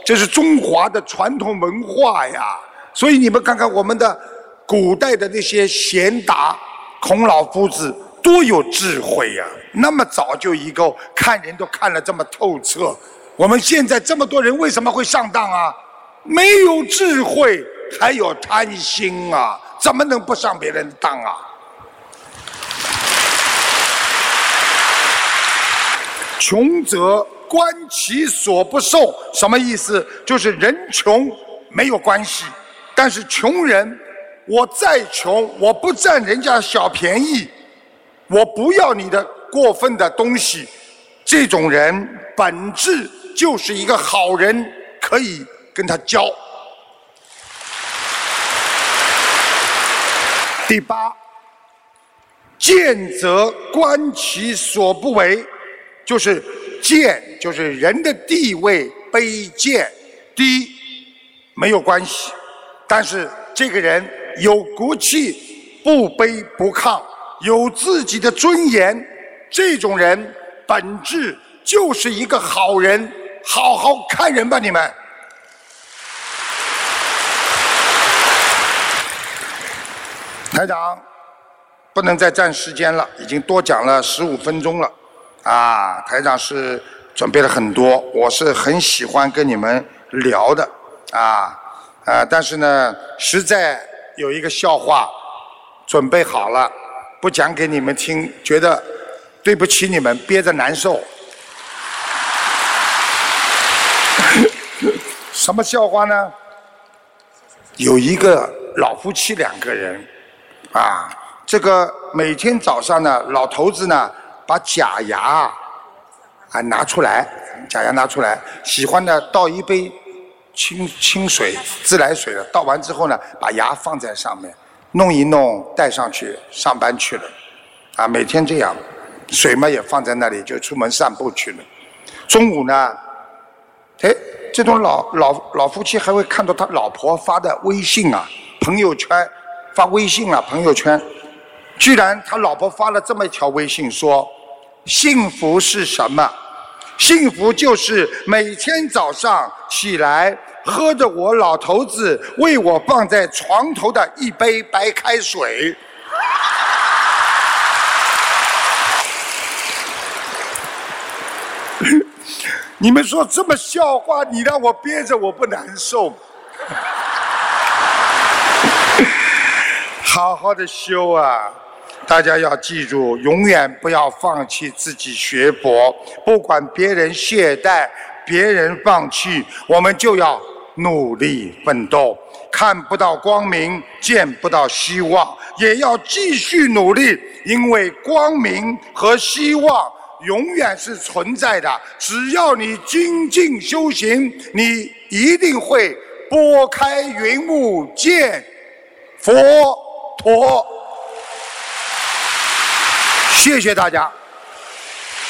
这是中华的传统文化呀。所以你们看看我们的古代的那些贤达，孔老夫子多有智慧呀！那么早就一个看人都看了这么透彻。我们现在这么多人为什么会上当啊？没有智慧。还有贪心啊，怎么能不上别人的当啊？穷则观其所不受，什么意思？就是人穷没有关系，但是穷人，我再穷，我不占人家小便宜，我不要你的过分的东西，这种人本质就是一个好人，可以跟他交。第八，见则观其所不为，就是见，就是人的地位卑贱低没有关系，但是这个人有骨气，不卑不亢，有自己的尊严，这种人本质就是一个好人，好好看人吧，你们。台长，不能再占时间了，已经多讲了十五分钟了，啊，台长是准备了很多，我是很喜欢跟你们聊的，啊，啊，但是呢，实在有一个笑话准备好了，不讲给你们听，觉得对不起你们，憋着难受。什么笑话呢？有一个老夫妻两个人。啊，这个每天早上呢，老头子呢把假牙啊拿出来，假牙拿出来，喜欢呢倒一杯清清水自来水的，倒完之后呢，把牙放在上面，弄一弄带上去上班去了，啊，每天这样，水嘛也放在那里，就出门散步去了。中午呢，哎，这种老老老夫妻还会看到他老婆发的微信啊，朋友圈。发微信了，朋友圈，居然他老婆发了这么一条微信，说：“幸福是什么？幸福就是每天早上起来，喝着我老头子为我放在床头的一杯白开水。”你们说这么笑话，你让我憋着，我不难受。好好的修啊！大家要记住，永远不要放弃自己学佛。不管别人懈怠，别人放弃，我们就要努力奋斗。看不到光明，见不到希望，也要继续努力，因为光明和希望永远是存在的。只要你精进修行，你一定会拨开云雾见佛。哦，谢谢大家。